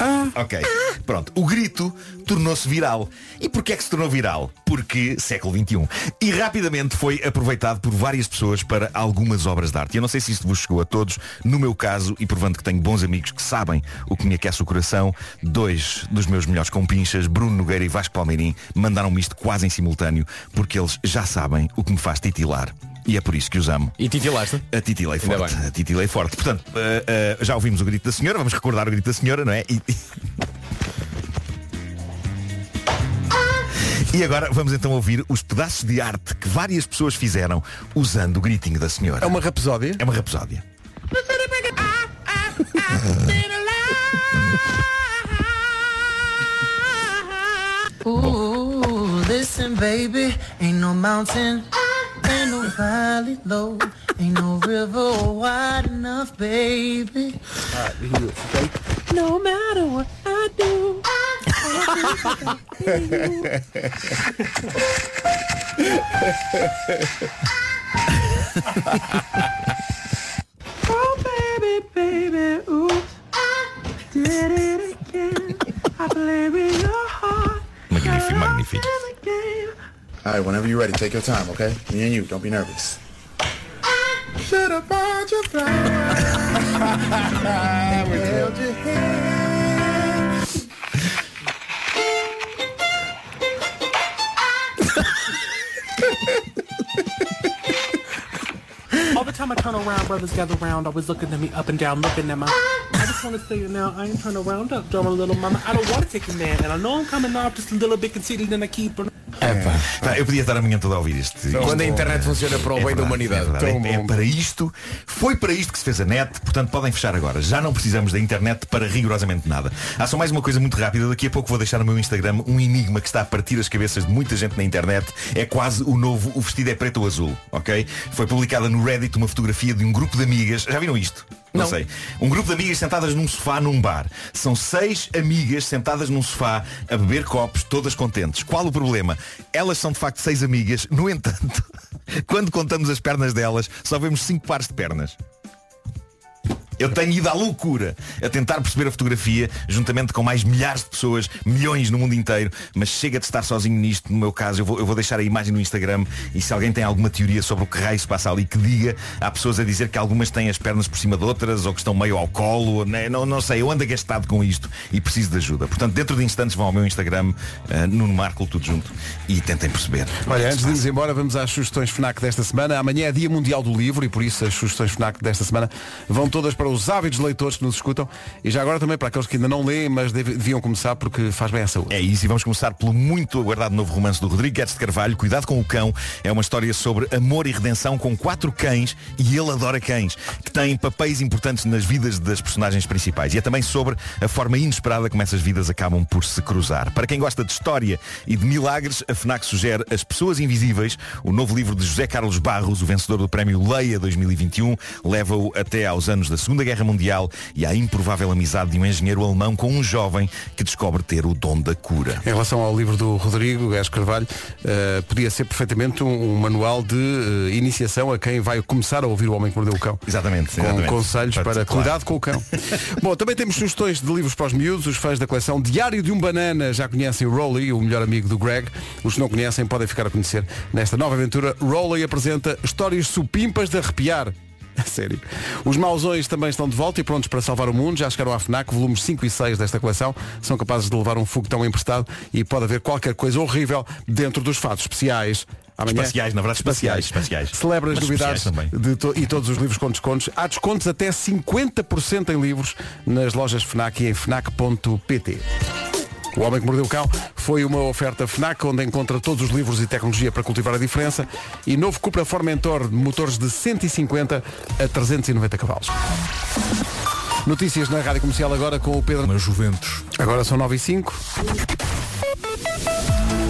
Ah. Ok, pronto. O grito tornou-se viral. E porquê é que se tornou viral? Porque século XXI. E rapidamente foi aproveitado por várias pessoas para algumas obras de arte. Eu não sei se isto vos chegou a todos. No meu caso, e provando que tenho bons amigos que sabem o que me aquece o coração, dois dos meus melhores compinchas, Bruno Nogueira e Vasco Palmeirim, mandaram-me isto quase em simultâneo, porque eles já sabem o que me faz titilar. E é por isso que os amo. E titilaste? A titilei Ainda forte. bem. A titilei forte. Portanto, eh, eh, já ouvimos o grito da senhora, vamos recordar o grito da senhora, não é? E, e agora vamos então ouvir os pedaços de arte que várias pessoas fizeram usando o gritinho da senhora. É uma rapsódia? É uma rapsódia. Ooh, listen, baby, ain't no mountain, ain't no valley low, ain't no river wide enough, baby. No matter what I do. oh, baby, baby, oops, did it again. I play with your heart. Magnífico, magnífico. All right, whenever you're ready, take your time, okay? Me and you, don't be nervous. Should have bought your flowers. Held your hand. All the time I turn around, brothers gather round, always looking at me up and down, looking at my. I just want to say it now, I ain't turn around up, drummer little mama. I don't want to take a man, and I know I'm coming off just a little bit conceited, and I keep. Pá, eu podia estar a manhã toda a ouvir isto. Quando a internet funciona para o bem da humanidade. É, verdade, é- é para isto, foi para isto que se fez a net, portanto podem fechar agora. Já não precisamos da internet para rigorosamente nada. Há só mais uma coisa muito rápida, daqui a pouco vou deixar no meu Instagram um enigma que está a partir as cabeças de muita gente na internet. É quase o novo O Vestido é Preto ou Azul, ok? Foi publicada no Reddit uma fotografia de um grupo de amigas. Já viram isto? Não, sei. Um grupo de amigas sentadas num sofá num bar. São seis amigas sentadas num sofá a beber copos, todas contentes. Qual o problema? Elas são de facto seis amigas, no entanto, quando contamos as pernas delas, só vemos cinco pares de pernas. Eu tenho ido à loucura a tentar perceber a fotografia, juntamente com mais milhares de pessoas, milhões no mundo inteiro, mas chega de estar sozinho nisto, no meu caso, eu vou, eu vou deixar a imagem no Instagram e se alguém tem alguma teoria sobre o que raio se passa ali, que diga, há pessoas a dizer que algumas têm as pernas por cima de outras, ou que estão meio ao colo, né? não, não sei, eu ando agastado com isto e preciso de ajuda. Portanto, dentro de instantes vão ao meu Instagram, uh, Nuno Marco, tudo junto, e tentem perceber. Olha, antes de irmos embora, vamos às sugestões FNAC desta semana. Amanhã é Dia Mundial do Livro e por isso as sugestões FNAC desta semana vão todas para os ávidos leitores que nos escutam e já agora também para aqueles que ainda não leem, mas deviam começar porque faz bem à saúde. É isso, e vamos começar pelo muito aguardado novo romance do Rodrigo Guedes de Carvalho, Cuidado com o Cão. É uma história sobre amor e redenção com quatro cães, e ele adora cães, que têm papéis importantes nas vidas das personagens principais. E é também sobre a forma inesperada como essas vidas acabam por se cruzar. Para quem gosta de história e de milagres, a FNAC sugere As Pessoas Invisíveis, o novo livro de José Carlos Barros, o vencedor do prémio Leia 2021, leva-o até aos anos da Segunda Guerra Mundial e à improvável amizade de um engenheiro alemão com um jovem que descobre ter o dom da cura. Em relação ao livro do Rodrigo Gás Carvalho, eh, podia ser perfeitamente um, um manual de eh, iniciação a quem vai começar a ouvir o Homem que Mordeu o Cão. Exatamente. Com exatamente. conselhos para, cuidado com o cão. Bom, também temos sugestões de livros para os miúdos, os fãs da coleção Diário de um Banana já conhecem o Rolly, o melhor amigo do Greg. Os que não conhecem podem ficar a conhecer. Nesta nova aventura, Rolly apresenta histórias supimpas de arrepiar. A sério. Os mausões também estão de volta e prontos para salvar o mundo. Já chegaram à FNAC, volumes 5 e 6 desta coleção. São capazes de levar um foguetão emprestado e pode haver qualquer coisa horrível dentro dos fatos especiais. Amanhã, Espaciais, na verdade, espaciais, espaciais. Celebra as Mas novidades de to- e todos os livros com descontos. Há descontos até 50% em livros nas lojas FNAC e em FNAC.pt. O Homem que Mordeu o Cão foi uma oferta FNAC onde encontra todos os livros e tecnologia para cultivar a diferença e novo Cupra Formentor de motores de 150 a 390 cavalos. Notícias na Rádio Comercial agora com o Pedro. Mas Juventus. Agora são 9 e 5.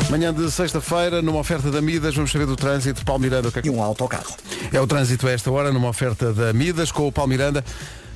Manhã de sexta-feira, numa oferta da Midas, vamos saber do trânsito. Paulo Miranda, o que é que... E um autocarro. É o trânsito a esta hora, numa oferta da Midas, com o Paulo Miranda.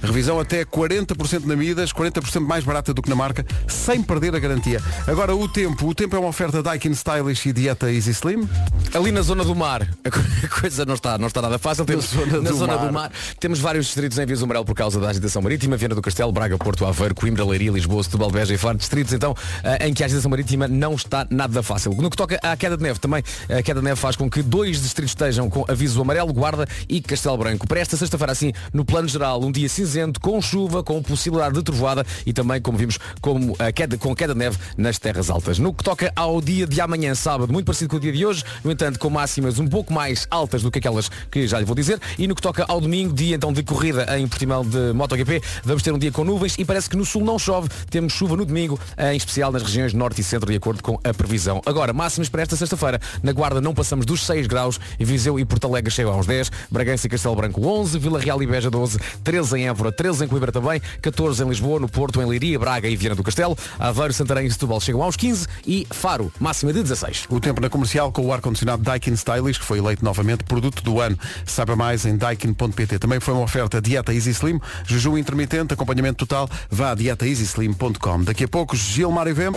Revisão até 40% na Midas, 40% mais barata do que na marca, sem perder a garantia. Agora o tempo. O tempo é uma oferta Daikin Stylish e Dieta Easy Slim. Ali na zona do mar, a co- a coisa não está, não está nada fácil. Temos, zona na do zona mar. do mar temos vários distritos em vias amarelo por causa da agitação marítima, Viana do Castelo, Braga, Porto Aveiro, Coimbra, Leiria, Lisboa, Setúbal, Beja e Faro. Distritos então eh, em que a agitação marítima não está nada fácil. No que toca à queda de neve, também a queda de neve faz com que dois distritos estejam com aviso amarelo, Guarda e Castelo Branco. Para esta sexta-feira, assim, no plano geral, um dia cinzento, com chuva, com possibilidade de trovoada e também, como vimos, como a queda, com queda de neve nas terras altas. No que toca ao dia de amanhã, sábado, muito parecido com o dia de hoje, no entanto, com máximas um pouco mais altas do que aquelas que já lhe vou dizer. E no que toca ao domingo, dia então de corrida em Portimão de MotoGP, vamos ter um dia com nuvens e parece que no sul não chove. Temos chuva no domingo, em especial nas regiões norte e centro, de acordo com a previsão. Agora, máximas para esta sexta-feira. Na Guarda não passamos dos 6 graus, Viseu e Porto Alegre chegam aos 10, Bragança e Castelo Branco 11, Vila Real e Beja 12, 13 em Évora, 13 em Coimbra também, 14 em Lisboa, no Porto, em Leiria, Braga e Viana do Castelo, Aveiro, Santarém e Setúbal chegam aos 15 e Faro, máxima de 16. O tempo na comercial com o ar-condicionado Daikin Stylish, que foi eleito novamente produto do ano. Saiba mais em daikin.pt. Também foi uma oferta Dieta Easy Slim, jejum intermitente, acompanhamento total. Vá a dietaeasyslim.com. Daqui a pouco, Gilmar e Vem.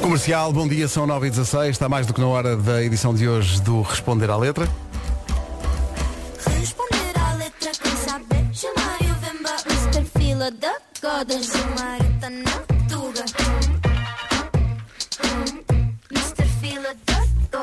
Comercial, bom dia, são 9 e 16 Está mais do que na hora da edição de hoje do Responder à Letra. Mr. Fila da Goda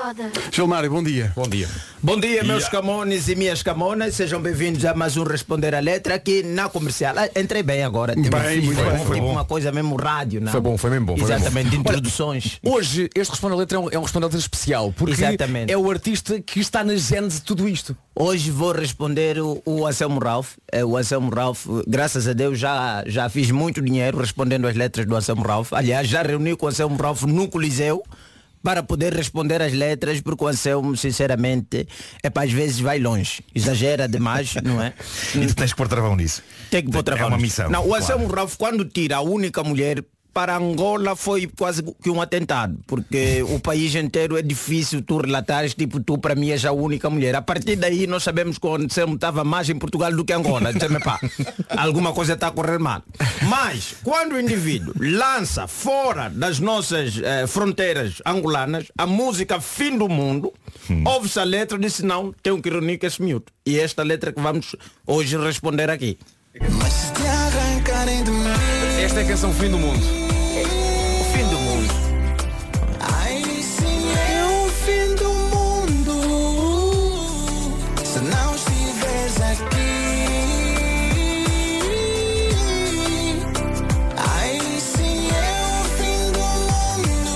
Chamar na Tuga Mr. Fila da todas. Gilmário, bom dia. Bom dia. Bom dia, meus camones e minhas camonas. Sejam bem-vindos a mais um Responder a Letra aqui na comercial. Ah, entrei bem agora. Bem, muito foi, bem, foi tipo bom. uma coisa mesmo rádio, não? Foi bom, foi mesmo bom. foi mesmo bom. Exatamente, de Olha, introduções. Hoje este Responde a Letra é um, é um Responde a Letra especial porque Exatamente. é o artista que está na gênese de tudo isto. Hoje vou responder o, o Anselmo Ralph. Eh, O Anselmo Ralph, graças a Deus, já, já fiz muito dinheiro respondendo as letras do Anselmo Ralph. Aliás, já reuni com o Anselmo Ralph no Coliseu para poder responder as letras, porque o Anselmo, sinceramente, é para às vezes vai longe. Exagera demais, não é? E tu tens que pôr travão nisso. Tem que pôr É travão uma nisso. missão. Não, o claro. Anselmo Ralph, quando tira a única mulher para Angola foi quase que um atentado, porque o país inteiro é difícil tu relatares, tipo, tu para mim és a única mulher. A partir daí nós sabemos que o Anselmo estava mais em Portugal do que em Angola. Dizemos, pá, alguma coisa está a correr mal. Mas, quando o indivíduo lança fora das nossas eh, fronteiras angolanas a música Fim do Mundo, ouve-se a letra e disse, não, tenho que reunir com esse miúdo. E esta letra que vamos hoje responder aqui. Esta é a canção Fim do Mundo. O fim do mundo. Ai, sim, é o fim do mundo. Se não estiveres aqui. Ai, sim, é o fim do mundo.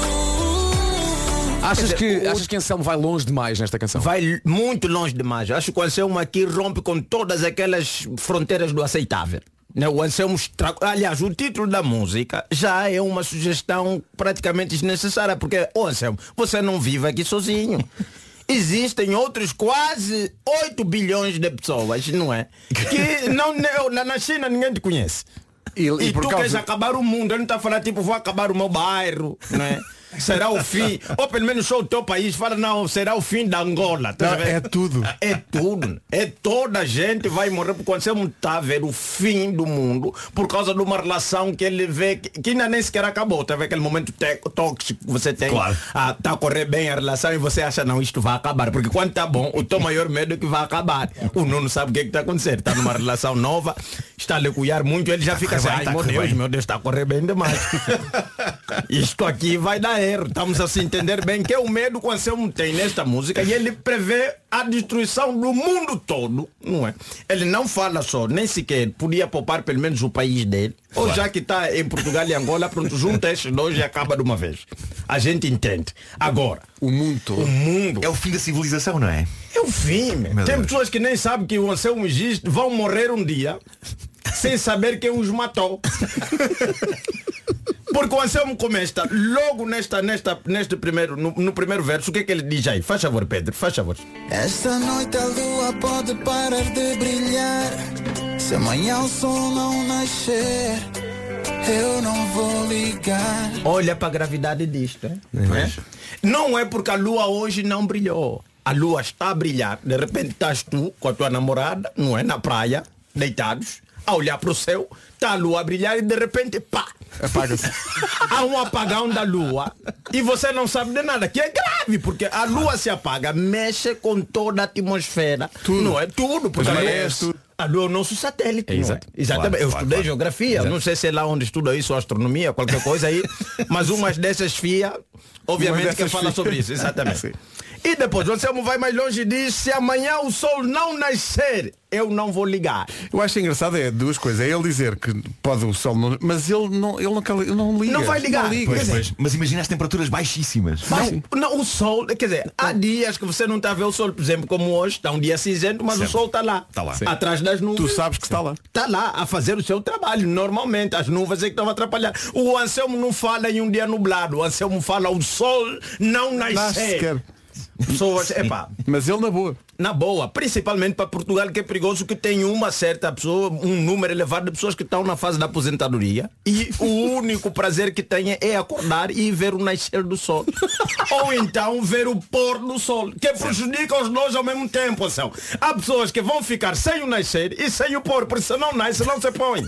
Achas Quer dizer, que, o- achas que Anselmo vai longe demais nesta canção? Vai muito longe demais. Acho que o Anselmo aqui rompe com todas aquelas fronteiras do aceitável. Né? O Anselmo estra... Aliás, o título da música já é uma sugestão praticamente desnecessária, porque, ô Anselmo, você não vive aqui sozinho. Existem outros quase 8 bilhões de pessoas, não é? Que não, na na China ninguém te conhece. E, E, e tu causa... queres acabar o mundo, ele não está a falar tipo, vou acabar o meu bairro, não é? Será o fim, ou pelo menos só o teu país fala, não, será o fim da Angola. tá Não, é tudo. É tudo. É toda a gente vai morrer porque você não está a ver o fim do mundo por causa de uma relação que ele vê que, que ainda nem sequer acabou. Tá ver aquele momento tóxico que você tem. Claro. Ah, tá a correr bem a relação e você acha, não, isto vai acabar. Porque quando tá bom, o teu maior medo é que vai acabar. O Nuno sabe o que é que está acontecendo. Está numa relação nova, está a lhe cuidar muito, ele já fica assim, ai tá meu Deus, bem." meu Deus, está a correr bem demais. Isto aqui vai dar erro. Estamos a se entender bem que é o medo que o Anselmo tem nesta música e ele prevê a destruição do mundo todo, não é? Ele não fala só, nem sequer podia poupar pelo menos o país dele. Ou já que está em Portugal e Angola, pronto, junta esses dois e acaba de uma vez. A gente entende. Agora, O mundo todo. o mundo É o fim da civilização, não é? é o fim. meu. Meu Tem Deus. pessoas que nem sabem que o Anselmo existe, vão morrer um dia sem saber quem os matou. Porque o Anselmo começa logo nesta, nesta, neste primeiro, no, no primeiro verso, o que é que ele diz aí? Faz favor, Pedro, faz favor. Esta noite a lua pode parar de brilhar. Se amanhã o sol não nascer, eu não vou ligar. Olha para a gravidade disto. hein? Não é? Não é porque a lua hoje não brilhou. A lua está a brilhar. De repente estás tu com a tua namorada, não é? Na praia, deitados, a olhar para o céu, está a lua a brilhar e de repente, pá! Apaga-se. Há um apagão da lua e você não sabe de nada, que é grave, porque a lua se apaga, mexe com toda a atmosfera. Tudo. Não é tudo, porque As a lua, marés, tudo. a lua é o nosso satélite. é? exato. Exatamente. Claro, Eu estudei claro. geografia, não sei se é lá onde estuda isso, ou astronomia, qualquer coisa aí, mas umas dessas FIA, obviamente Uma que fala FIA. sobre isso, exatamente. E depois, o Anselmo vai mais longe e diz, se amanhã o sol não nascer, eu não vou ligar. Eu acho engraçado é duas coisas. É ele dizer que pode o sol não. Mas ele não, ele não, cala- ele não liga. Não vai ligar. liga. Quer Pois, dizer, pois. Mas imagina as temperaturas baixíssimas. Mas, não, o sol, quer dizer, há dias que você não está a ver o sol, por exemplo, como hoje, está um dia cinzento, mas Certo. o sol está lá. Tá lá. Sim. Atrás das nuvens. Tu sabes que está lá. Está lá a fazer o seu trabalho, normalmente. As nuvens é que estão a atrapalhar. O Anselmo não fala em um dia nublado. O Anselmo fala o sol não Nasce nascer. sequer. Pessoas, epá, Mas ele na boa. Na boa, principalmente para Portugal, que é perigoso que tem uma certa pessoa, um número elevado de pessoas que estão na fase da aposentadoria e o único prazer que têm é acordar e ver o nascer do sol. Ou então ver o pôr do sol, que prejudica os dois ao mesmo tempo. Assim. Há pessoas que vão ficar sem o nascer e sem o pôr, porque se não nasce, não se põe.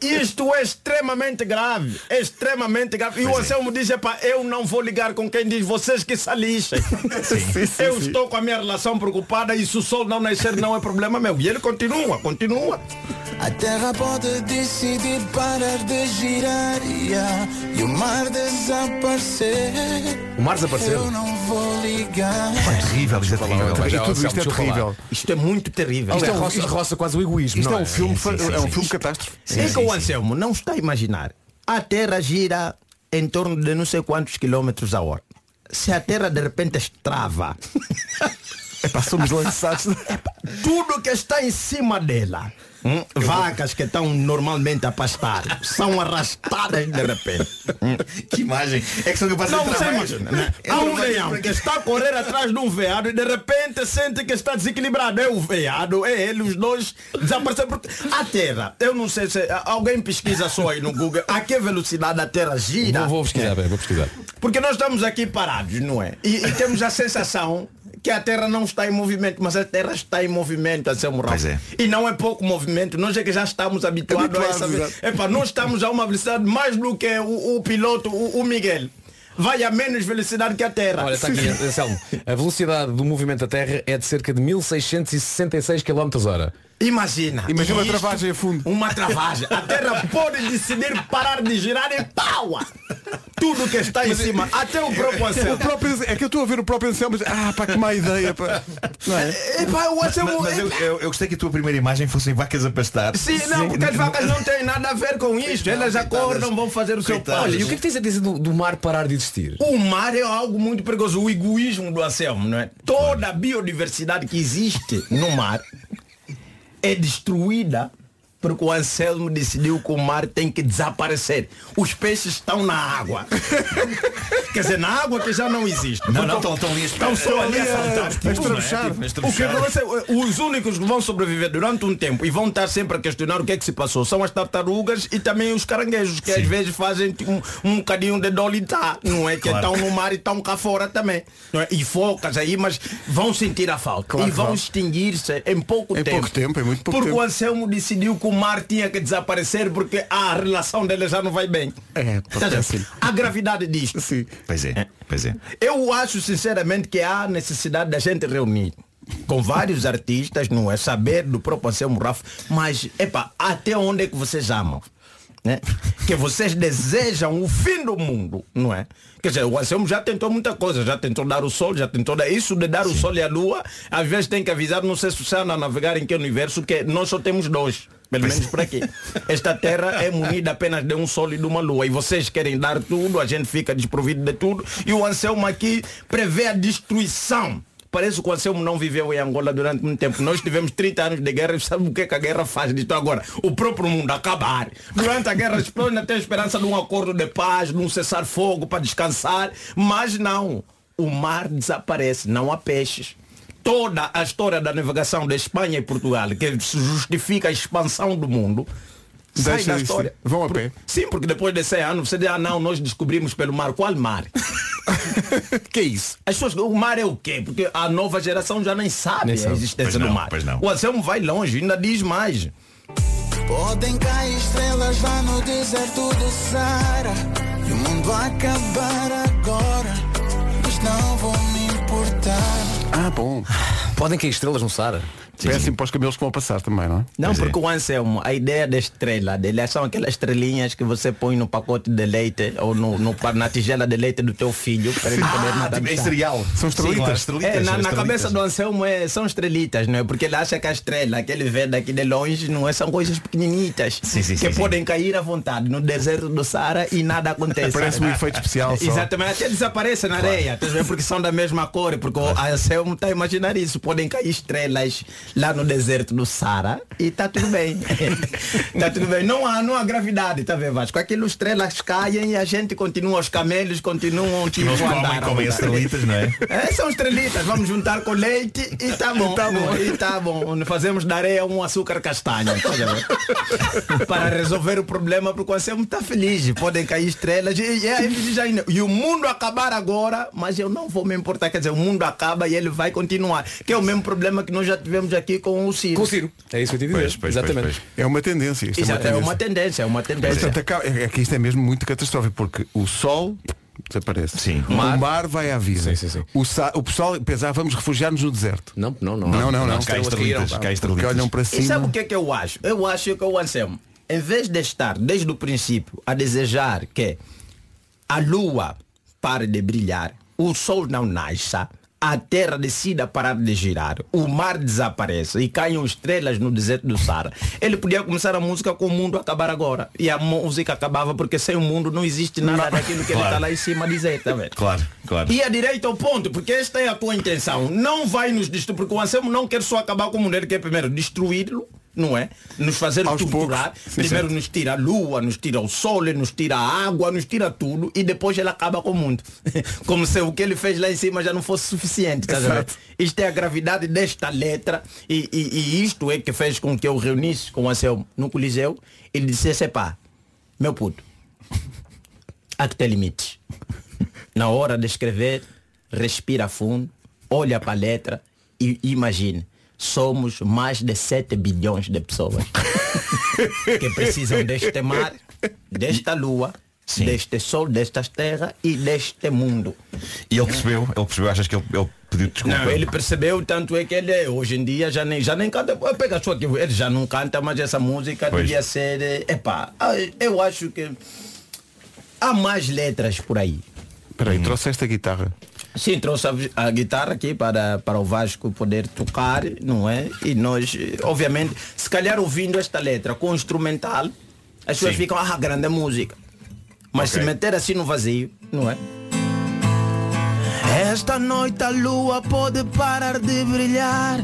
Isto é extremamente grave. É extremamente grave. E o Anselmo diz, epá, eu não vou ligar com quem diz vocês que se lixem. eu estou com a minha relação preocupada e se o sol não nascer não é problema meu. E ele continua, continua. A terra pode decidir parar de girar yeah, e o mar desaparecer. O mar desaparecer? Eu não vou ligar. É terrível, isto é terrível. Já, tudo isto é terrível. Isto é muito terrível. Isto é Aliás, roça, isto- roça quase o egoísmo. Isto não é um filme, Sim, sim, é um sim, filme sim. catástrofe. É que o Anselmo não está a imaginar. A Terra gira em torno de não sei quantos quilómetros a hora. Se a Terra de repente estrava, Epá, somos lançados. tudo que está em cima dela, hum, vacas que estão normalmente a pastar, são arrastadas de repente. hum. Que imagem. É que são capazes Não, de você entrar imagina. né? Há um leão que está a correr atrás de um veado e de repente sente que está desequilibrado. É o veado, é ele, os dois desapareceram. Porque A Terra, eu não sei se alguém pesquisa só aí no Google a que velocidade a Terra gira. Vou, vou pesquisar, bem, vou pesquisar. Porque nós estamos aqui parados, não é? E, e temos a sensação que a Terra não está em movimento, mas a Terra está em movimento, Anselmo Ralph. Pois é. E não é pouco movimento, nós é que já estamos habituados, a essa Habituados, ve- Epá, nós estamos a uma velocidade mais do que o, o piloto, o, o Miguel. Vai a menos velocidade que a Terra. Olha, está aqui, Anselmo. A velocidade do movimento da Terra é de cerca de 1666 km hora. Imagina. Imagina uma travagem a fundo. Uma travagem. A Terra pode decidir parar de girar e pau! Tudo que está em cima, até o próprio O Anselmo. próprio, é que eu estou a ver o próprio Anselmo, mas ah, pá, que má ideia, pá. Não é? Epá, o Mas, Anselmo. mas eu, eu- eu gostei que a tua primeira imagem fossem vacas a pastar. Sim, não, porque as vacas não têm nada a ver com isto. Elas acordam, vão fazer o seu pai. Olha, e o que é que tens a dizer do, do mar parar de existir? O mar é algo muito perigoso. O egoísmo do Anselmo, não é? Toda a biodiversidade que existe no mar é destruída porque o Anselmo decidiu que o mar tem que desaparecer. Os peixes estão na água. Quer dizer, na água que já não existe. Não, não, estão, ali Estão só ali a saltar. O que acontece, os únicos que vão sobreviver durante um tempo e vão estar sempre a questionar o que é que se passou são as tartarugas e também os caranguejos, que às vezes fazem um, um bocadinho de dolitá, não é? Que Claro. estão no mar e estão cá fora também. é? E focas aí, mas vão sentir a falta. Claro e vão extinguir-se em pouco Em tempo. pouco tempo, em muito pouco porque tempo. o Anselmo decidiu que o mar tinha que desaparecer porque a relação dele já não vai bem. É, Tá porque vendo? assim. A gravidade disto. Sim. Pois é, pois é. Eu acho sinceramente que há necessidade da gente reunir com vários artistas, não é? Saber do próprio Anselmo Raf, mas, epa, até onde é que vocês amam? Né? Que vocês desejam o fim do mundo, não é? Quer dizer, o Anselmo já tentou muita coisa, já tentou dar o sol, já tentou dar isso de dar o sol e a lua, às vezes tem que avisar, não sei se você anda a navegar em que universo, que nós só temos dois. Pelo menos por aqui. Esta terra é munida apenas de um sol e de uma lua. E vocês querem dar tudo, a gente fica desprovido de tudo. E o Anselmo aqui prevê a destruição. Parece que o Anselmo não viveu em Angola durante muito tempo. Nós tivemos 30 anos de guerra e sabe o que, é que a guerra faz disto agora? O próprio mundo acabar. Durante a guerra as pessoas ainda têm esperança de um acordo de paz, de um cessar-fogo para descansar. Mas não. O mar desaparece, não há peixes toda a história da navegação da Espanha e Portugal, que justifica a expansão do mundo, sai Deixa da isso. história. Vão a Por- pé. Sim, porque depois de 100 anos você diz, ah não, nós descobrimos pelo mar. Qual mar? que é isso? As pessoas, o mar é o quê? Porque a nova geração já nem sabe Nem a sabe. existência Pois do não, mar. pois não. O Anselmo vai longe, ainda diz mais. Podem cair estrelas lá no deserto do Saara E o mundo acabar agora Mas não vou me Ah, bom. Podem cair estrelas no Sara. Péssimo para os camelos que vão passar também, não é? Não, Pois é. porque o Anselmo, a ideia da estrela dele são aquelas estrelinhas que você põe no pacote de leite ou no, no- na tigela de leite do teu filho para ele poder Ah, tipo, é cereal. São estrelitas. Sim, claro, estrelitas, É, na, na cabeça do Anselmo é, são estrelitas, não é? Porque ele acha que a estrela que ele vê daqui de longe não é, são coisas pequenininhas Sim, sim, que sim, sim. podem cair à vontade no deserto do Saara e nada acontece. Parece um efeito especial só. Exatamente, até desaparece na areia, tá vendo? porque são da mesma cor, porque o Anselmo está a imaginar isso. Podem cair estrelas lá no deserto do Saara e está tudo bem. Está tudo bem. Não há, não há gravidade, tá vendo, Vasco? Aquilo estrelas caem e a gente continua, os camelos continuam tipo comem, andar, comem estrelitas, não é? É, são estrelitas, vamos juntar com leite e tá bom. tá bom. E tá bom. Fazemos da areia um açúcar castanho. tá? Para resolver o problema, porque o Anselmo está feliz. Podem cair estrelas. E, e, e o mundo acabar agora, mas eu não vou me importar. Quer dizer, o mundo acaba e ele vai continuar. Que é o mesmo problema que nós já tivemos aqui com o Ciro. Com o Ciro. É isso que eu te dizer. Pois, pois, Exatamente. pois, pois. É uma tendência. Isto Exato, é é uma uma tendência. tendência, é uma tendência. Portanto, acaba- é que isto é mesmo muito catastrófico porque o Sol Desaparece. Sim. O mar, vai à vida. O, sa- o pessoal pensava vamos refugiar-nos no deserto. Não, não, não. Não, não, não. Cá estrelitas, cá estrelitas. olham para E sabe cima. o que é que eu acho? Eu acho que o Anselmo, em vez de estar desde o princípio a desejar que a lua pare de brilhar, o sol não nasça, a terra decida parar de girar, o mar desapareça e caiam estrelas no deserto do Sara. Ele podia começar a música com o mundo acabar agora. E a música acabava porque sem o mundo não existe nada daquilo que ele Claro. está lá em cima dizer, tá vendo? Claro, claro. E a direito ao ponto, porque esta é a tua intenção. Não vai nos destruir, porque o Anselmo não quer só acabar com o mundo, ele quer primeiro destruí-lo, não é? Nos fazer Aos torturar. poucos. Primeiro nos tira a lua, nos tira o sol, nos tira a água, nos tira tudo e depois ele acaba com o mundo. Como se o que ele fez lá em cima já não fosse suficiente. tá. Isto é a gravidade desta letra e, e- e isto é que fez com que eu reunisse com o Anselmo no Coliseu e lhe dissesse, pá, meu puto, há que ter limites. Na hora de escrever, respira fundo, olha para a letra e imagine. Somos mais de 7 bilhões de pessoas que precisam deste mar, desta lua, deste sol, destas terras e deste mundo. E ele percebeu, ele percebeu, achas que ele, ele pediu desculpa? Não, ele percebeu tanto é que ele hoje em dia já nem, já nem canta. Pega só que ele já não canta, mas essa música Pois. devia ser. eh, Epá, ah, eu acho que há mais letras por aí. Espera aí, trouxeste a guitarra. Sim, trouxe a, a guitarra aqui para, para o Vasco poder tocar, não é? E nós, obviamente, se calhar ouvindo esta letra com instrumental, as pessoas Sim. ficam, ah, grande música. Mas Ok. se meter assim no vazio, não é? Esta noite a lua pode parar de brilhar.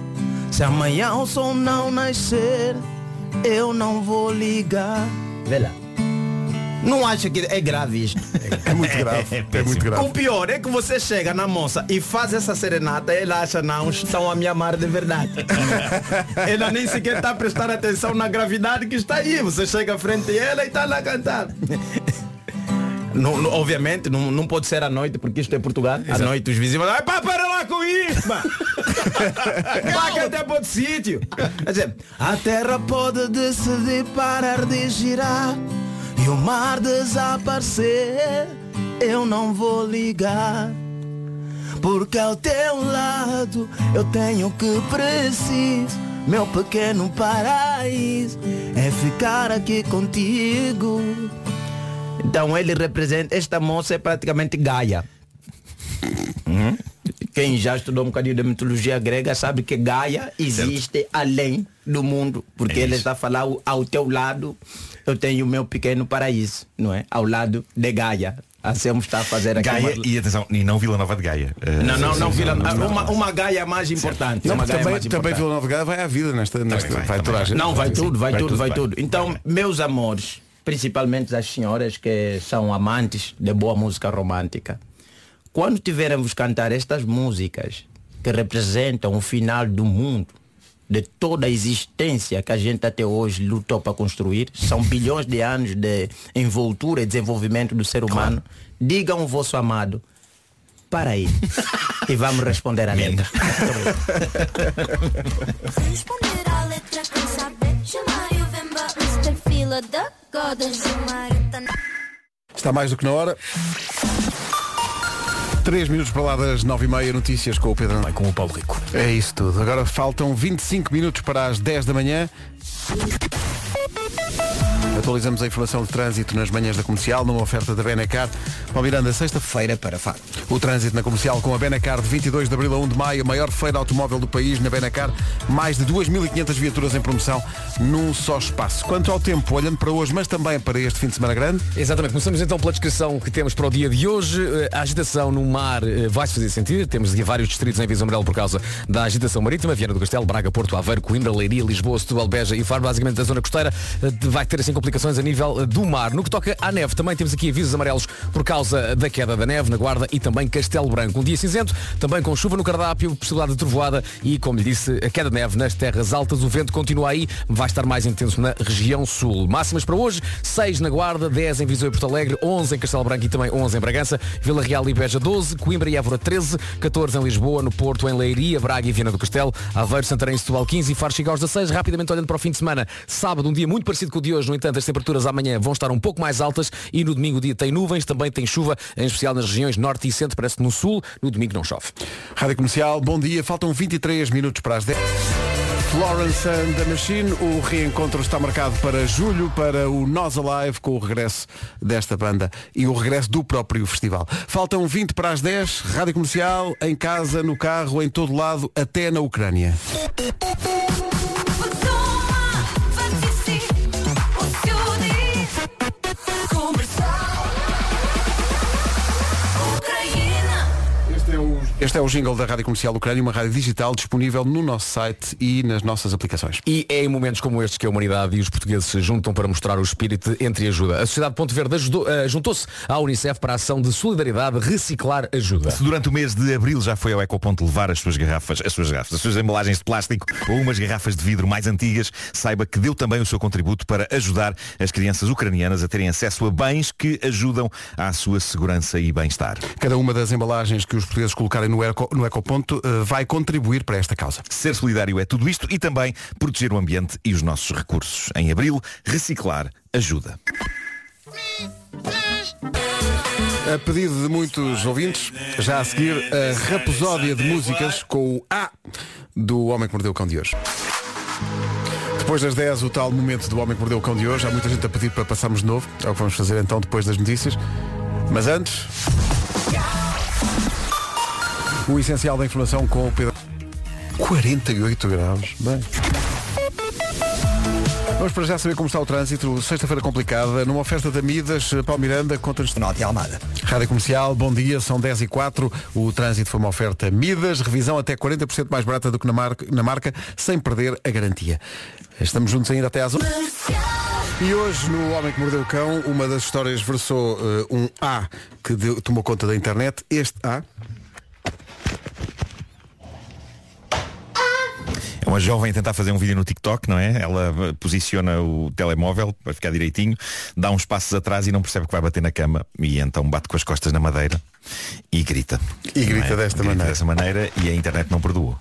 Se amanhã o sol não nascer, eu não vou ligar. Vê lá. Não acha que é grave isto? É muito grave. É muito O grave. pior é que você chega na moça e faz essa serenata e ela acha não, estão a me amar de verdade. ela nem sequer está a prestar atenção na gravidade que está aí. Você chega à frente dela e está lá a cantar. Não- não- obviamente não, não pode ser à noite porque isto é Portugal. À noite os vizinhos vão, "Ai, pá, para lá com isso, pá. Vá que até para outro sítio. Quer dizer, a terra pode decidir parar de girar e o mar desaparecer. Eu não vou ligar. Porque ao teu lado eu tenho o que preciso. Meu pequeno paraíso é ficar aqui contigo. Então ele representa, esta moça é praticamente Gaia. Hum? Quem já estudou um bocadinho de mitologia grega sabe que Gaia existe além do mundo. Porque É ele está a falar ao teu lado, eu tenho o meu pequeno paraíso, não é? Ao lado de Gaia. Anselmo está a fazer aqui Gaia uma- e atenção, e não Vila Nova de Gaia. Eh, Não, não, não, Vila, não. uma, uma Gaia mais importante. Não, uma mas Gaia também, mais também importante. Vila Nova de Gaia vai à vida nesta. nesta vai, vai, também vai. gente. Não, vai tudo, vai, Vai tudo, tudo, vai vai. tudo. Então, meus amores, principalmente as senhoras que são amantes de boa música romântica, quando tiverem vos cantar estas músicas que representam o final do mundo, de toda a existência que a gente até hoje lutou para construir, são bilhões de anos de envoltura e desenvolvimento do ser humano, digam o vosso amado, para aí. e vamos responder a letra. Responder à letra quem saber Chamar o Vemba Mr. Fila da Goda Chamar Está mais do que na hora. Três minutos para lá das nove e meia, notícias com o Pedro. Vai com o Paulo Rico. É isso tudo. Agora faltam 25 minutos para as 10 da manhã. Atualizamos a informação de trânsito nas manhãs da comercial, numa oferta da Benacar. Paulo Miranda, sexta-feira para Faro. O trânsito na comercial com a Benacar de 22 de abril a 1 de maio, a maior feira automóvel do país na Benacar. Mais de 2.500 viaturas em promoção num só espaço. Quanto ao tempo, olhando para hoje, mas também para este fim de semana grande. Exatamente, começamos então pela descrição que temos para o dia de hoje. Eh, A agitação no mar eh, vai-se fazer sentir. Temos aqui vários distritos em visão amarelo por causa da agitação marítima. Viana do Castelo, Braga, Porto, Aveiro, Coimbra, Leiria, Lisboa, Setúbal, Beja e Faro. Basicamente da zona costeira eh, vai ter assim complicações a nível eh, do mar. No que toca à neve, também temos aqui avisos amarelos por causa da queda da neve na Guarda e também Castelo Branco. Um dia cinzento, também com chuva no cardápio, possibilidade de trovoada e, como lhe disse, a queda de neve nas terras altas. O vento continua aí, vai estar mais intenso na região sul. Máximas para hoje, 6 na Guarda, 10 em Viseu e Porto Alegre, 11 em Castelo Branco e também 11 em Bragança, Vila Real e Beja 12, Coimbra e Évora 13, 14 em Lisboa, no Porto, em Leiria, Braga e Viana do Castelo, Aveiro, Santarém e Setúbal 15 e Faro chega aos 16. Rapidamente olhando para o fim de semana, sábado, um dia muito parecido com o de hoje, no entanto, as temperaturas amanhã vão estar um pouco mais altas e no domingo o dia tem nuvens, também tem chuva, em especial nas regiões norte e centro, parece que no sul, no domingo não chove. Rádio Comercial, bom dia. Faltam 23 minutos para as 10. Florence and the Machine, o reencontro está marcado para julho para o Nós Alive com o regresso desta banda e o regresso do próprio festival. Faltam 20 para as 10, Rádio Comercial, em casa, no carro, em todo lado, até na Ucrânia. Este é o jingle da Rádio Comercial Ucrânia, uma rádio digital disponível no nosso site e nas nossas aplicações. E é em momentos como estes que a humanidade e os portugueses se juntam para mostrar o espírito entre ajuda. A Sociedade Ponto Verde ajudou- eh, juntou-se à Unicef para a ação de solidariedade Reciclar Ajuda. Se durante o mês de abril já foi ao Ecoponto levar as suas garrafas, as suas garrafas, as suas embalagens de plástico ou umas garrafas de vidro mais antigas, saiba que deu também o seu contributo para ajudar as crianças ucranianas a terem acesso a bens que ajudam à sua segurança e bem-estar. Cada uma das embalagens que os portugueses colocarem no, eco, no Ecoponto eh, vai contribuir para esta causa. Ser solidário é tudo isto e também proteger o ambiente e os nossos recursos. Em abril, reciclar ajuda. A pedido de muitos ouvintes, já a seguir a raposódia de músicas com o A do Homem que Mordeu o Cão de hoje. Depois das 10, o tal momento do Homem que Mordeu o Cão de hoje. Há muita gente a pedir para passarmos de novo. É o que vamos fazer então depois das notícias. Mas antes... O essencial da informação com o Pedro. 48 graus. Bem. Vamos para já saber como está o trânsito. Sexta-feira complicada, numa oferta da Midas, Paulo Miranda, conta-nos. Norte e Almada. Rádio Comercial, bom dia, são 10 e 4 O trânsito foi uma oferta Midas, revisão até 40% mais barata do que na marca, na marca, sem perder a garantia. Estamos juntos ainda até às 11. E hoje, no Homem que Mordeu o Cão, uma das histórias versou eh, um A que deu- tomou conta da internet. Este A. uma jovem a tentar fazer um vídeo no TikTok, não é? Ela posiciona o telemóvel para ficar direitinho, dá uns passos atrás e não percebe que vai bater na cama e então bate com as costas na madeira e grita. E grita Não é? desta Grita maneira. dessa maneira e a internet não perdoou.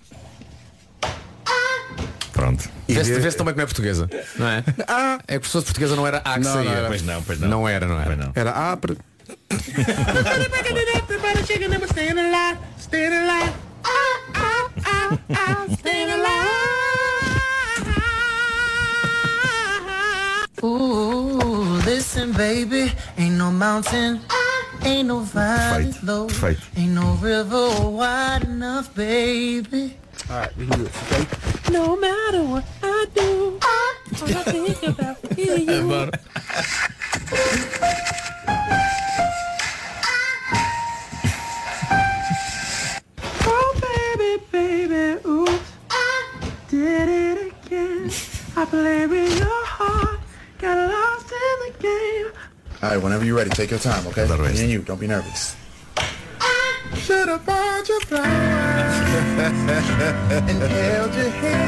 Pronto. Vê-se vê também não é portuguesa, não é? É que se fosse portuguesa não era A que Não, saía. não era. Pois não, pois não. Não era, não era. Era A. pre- Ooh, listen, baby, ain't no mountain, ain't no valley Perfeito, low, perfeito. ain't no river wide enough, baby. All right, we good, baby. No matter what I do, all I think about is you. Oh, baby, baby, oops, did it again. I play with your game. All right, whenever you're ready, take your time, okay? The rest. Me and you, don't be nervous. Should have bought your flowers and held your hand.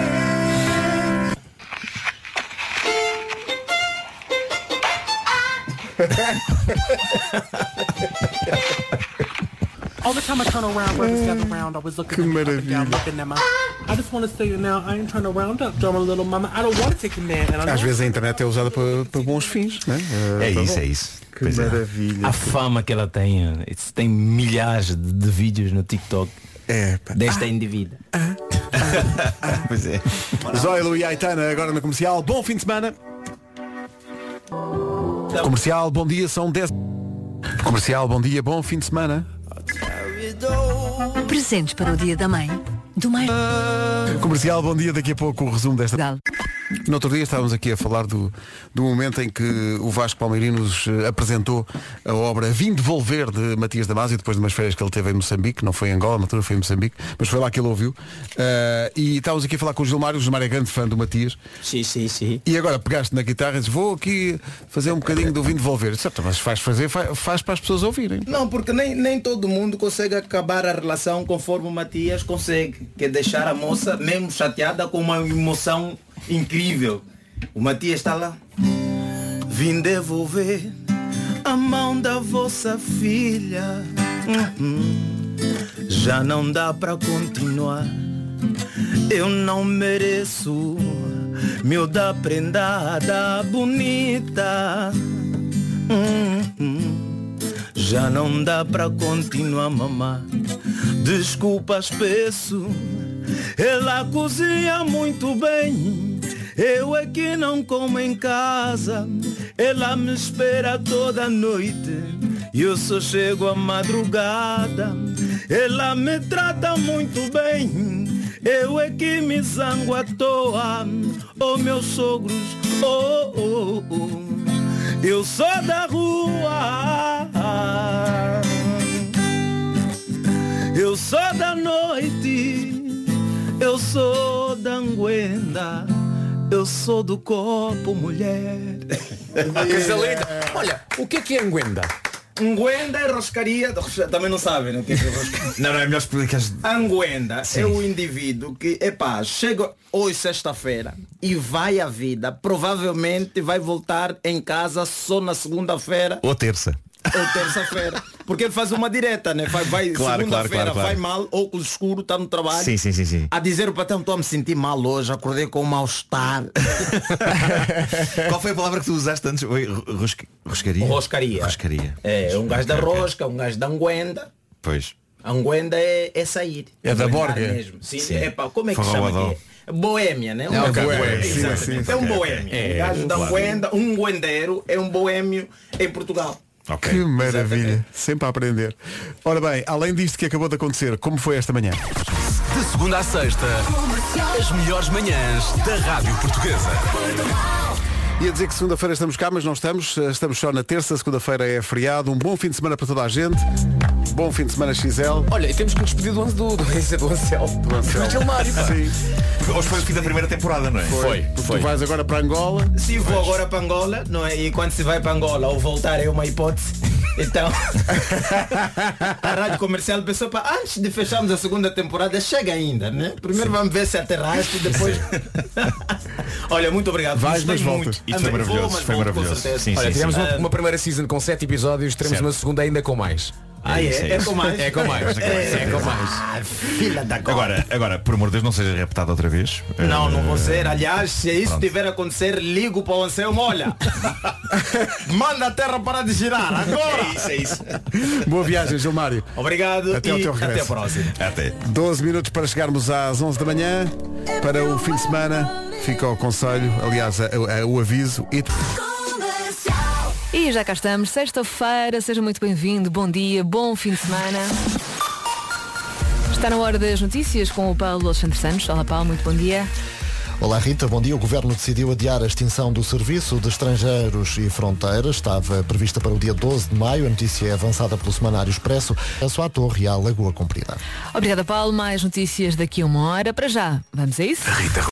All the time I turn around, around, always looking Que at me up and down, maravilha. looking at my. I just want to say now. I ain't trying to round up, drama little mama. I don't want to take a man, and I Às vezes a internet é usada para, para bons fins, não é? É para isso, é isso. Que Pois é. maravilha. A fama que ela tem, tem milhares de, de vídeos no TikTok É, desta indivídua. Pois é. Zoilo e Aitana agora na comercial. Bom fim de semana. Comercial, bom dia, são 10. Comercial, bom dia, bom fim de semana. Presentes para o Dia da Mãe. Do mais Comercial, bom dia, daqui a pouco o resumo desta. No outro dia estávamos aqui a falar do, do momento em que o Vasco Palmeirinho nos eh, apresentou a obra Vim devolver de Matias Damasio, depois de umas férias que ele teve em Moçambique, não foi em Angola, na altura foi em Moçambique, mas foi lá que ele ouviu. Eh, e estávamos aqui a falar com o Gilmário, o Gilmário é grande fã do Matias. Sim, sim, sim. E agora pegaste na guitarra e dizes, vou aqui fazer um bocadinho do Vim devolver. Certo, mas faz fazer, faz, faz para as pessoas ouvirem. Não, porque nem, nem todo mundo consegue acabar a relação conforme o Matias consegue, que é deixar a moça mesmo chateada com uma emoção incrível. O Matias está lá. Vim devolver a mão da vossa filha. Uhum. Já não dá para continuar. Eu não mereço miúda prendada bonita. Hum, hum. Já não dá pra continuar mamar. Desculpas, peço. Ela cozinha muito bem. Eu é que não como em casa. Ela me espera toda noite. E eu só chego à madrugada. Ela me trata muito bem. Eu é que me zango à toa. Oh, meus sogros, oh, oh, oh. Eu sou da rua. Eu sou da noite. Eu sou da anguenda. Eu sou do corpo, mulher. Coisa linda. Olha, o que é que é Anguenda? Anguenda é roscaria. Também não sabem o que é, roscaria. Não, não, é melhor explicar. Anguenda é o indivíduo que, epá, chega hoje sexta-feira e vai à vida. Provavelmente vai voltar em casa só na segunda-feira Ou terça. Ou terça-feira. Porque ele faz uma direta, né? Vai, vai Claro, segunda-feira claro, claro, vai mal, óculos escuro, está no trabalho. Sim, sim, sim, sim. A dizer o patrão, estou a me sentir mal hoje, acordei com um mal-estar. Qual foi a palavra que tu usaste antes? Rosca- roscaria? Roscaria. Roscaria. É, um gajo da rosca, um gajo da anguenda. Pois. Anguenda é, é sair. É da borga. mesmo. Sim, Sim. É, pá, como é que Forró chama aqui? Boémia, né? É, ok, boémio. Sim, Exatamente. sim, É um ok, boémio. ok. Um gajo da anguenda, um guendeiro é um boémio em Portugal. Ok. Que maravilha, sempre a aprender. Ora bem, além disto que acabou de acontecer, como foi esta manhã? De segunda à sexta, as melhores manhãs da Rádio Portuguesa. Ia dizer que segunda-feira estamos cá, mas não estamos. Estamos só na terça, segunda-feira é feriado. Um bom fim de semana para toda a gente. Bom fim de semana XL. Olha, e temos que nos despedir do, do, do, do Anselmo. Do Anselmo. Sim. Hoje foi o fim da primeira temporada, não é? Foi, Tu foi. vais agora para Angola. Se vou agora para Angola, não é? E quando se vai para Angola ou voltar é uma hipótese. Então, a rádio comercial pensou para antes de fecharmos a segunda temporada, chega ainda, né? Primeiro vamos ver se aterraste e depois. Olha, muito obrigado. Vais, mas voltas. muito. Isto foi vou, maravilhoso, mas foi volto com maravilhoso. Sim, Olha, sim, tivemos sim. uma, uma primeira season com sete episódios, teremos Certo. uma segunda ainda com mais. Ah, é? isso, É, isso. com mais? É com mais. É, com mais. Ah, filha da gota. Agora, agora, por amor de Deus, não seja repetado outra vez. Não, não Eh, vou ser. Aliás, se isso pronto. tiver a acontecer, ligo para o Anselmo, olha. Manda a terra para de girar, agora. É isso, é isso. Boa viagem, Gilmário. Obrigado Até e teu regresso. até a próxima. Até. 12 minutos para chegarmos às 11 da manhã. Para o fim de semana, fica o conselho, aliás, a- a- o aviso. E E já cá estamos, sexta-feira, seja muito bem-vindo, bom dia, bom fim de semana. Está na hora das notícias com o Paulo Alexandre Santos. Olá Paulo, muito bom dia. Olá Rita, bom dia. O Governo decidiu adiar a extinção do Serviço de Estrangeiros e Fronteiras. Estava prevista para o dia 12 de maio. A notícia é avançada pelo Semanário Expresso. A sua torre e à Lagoa Comprida. Obrigada Paulo, mais notícias daqui a uma hora. Para já, vamos a isso?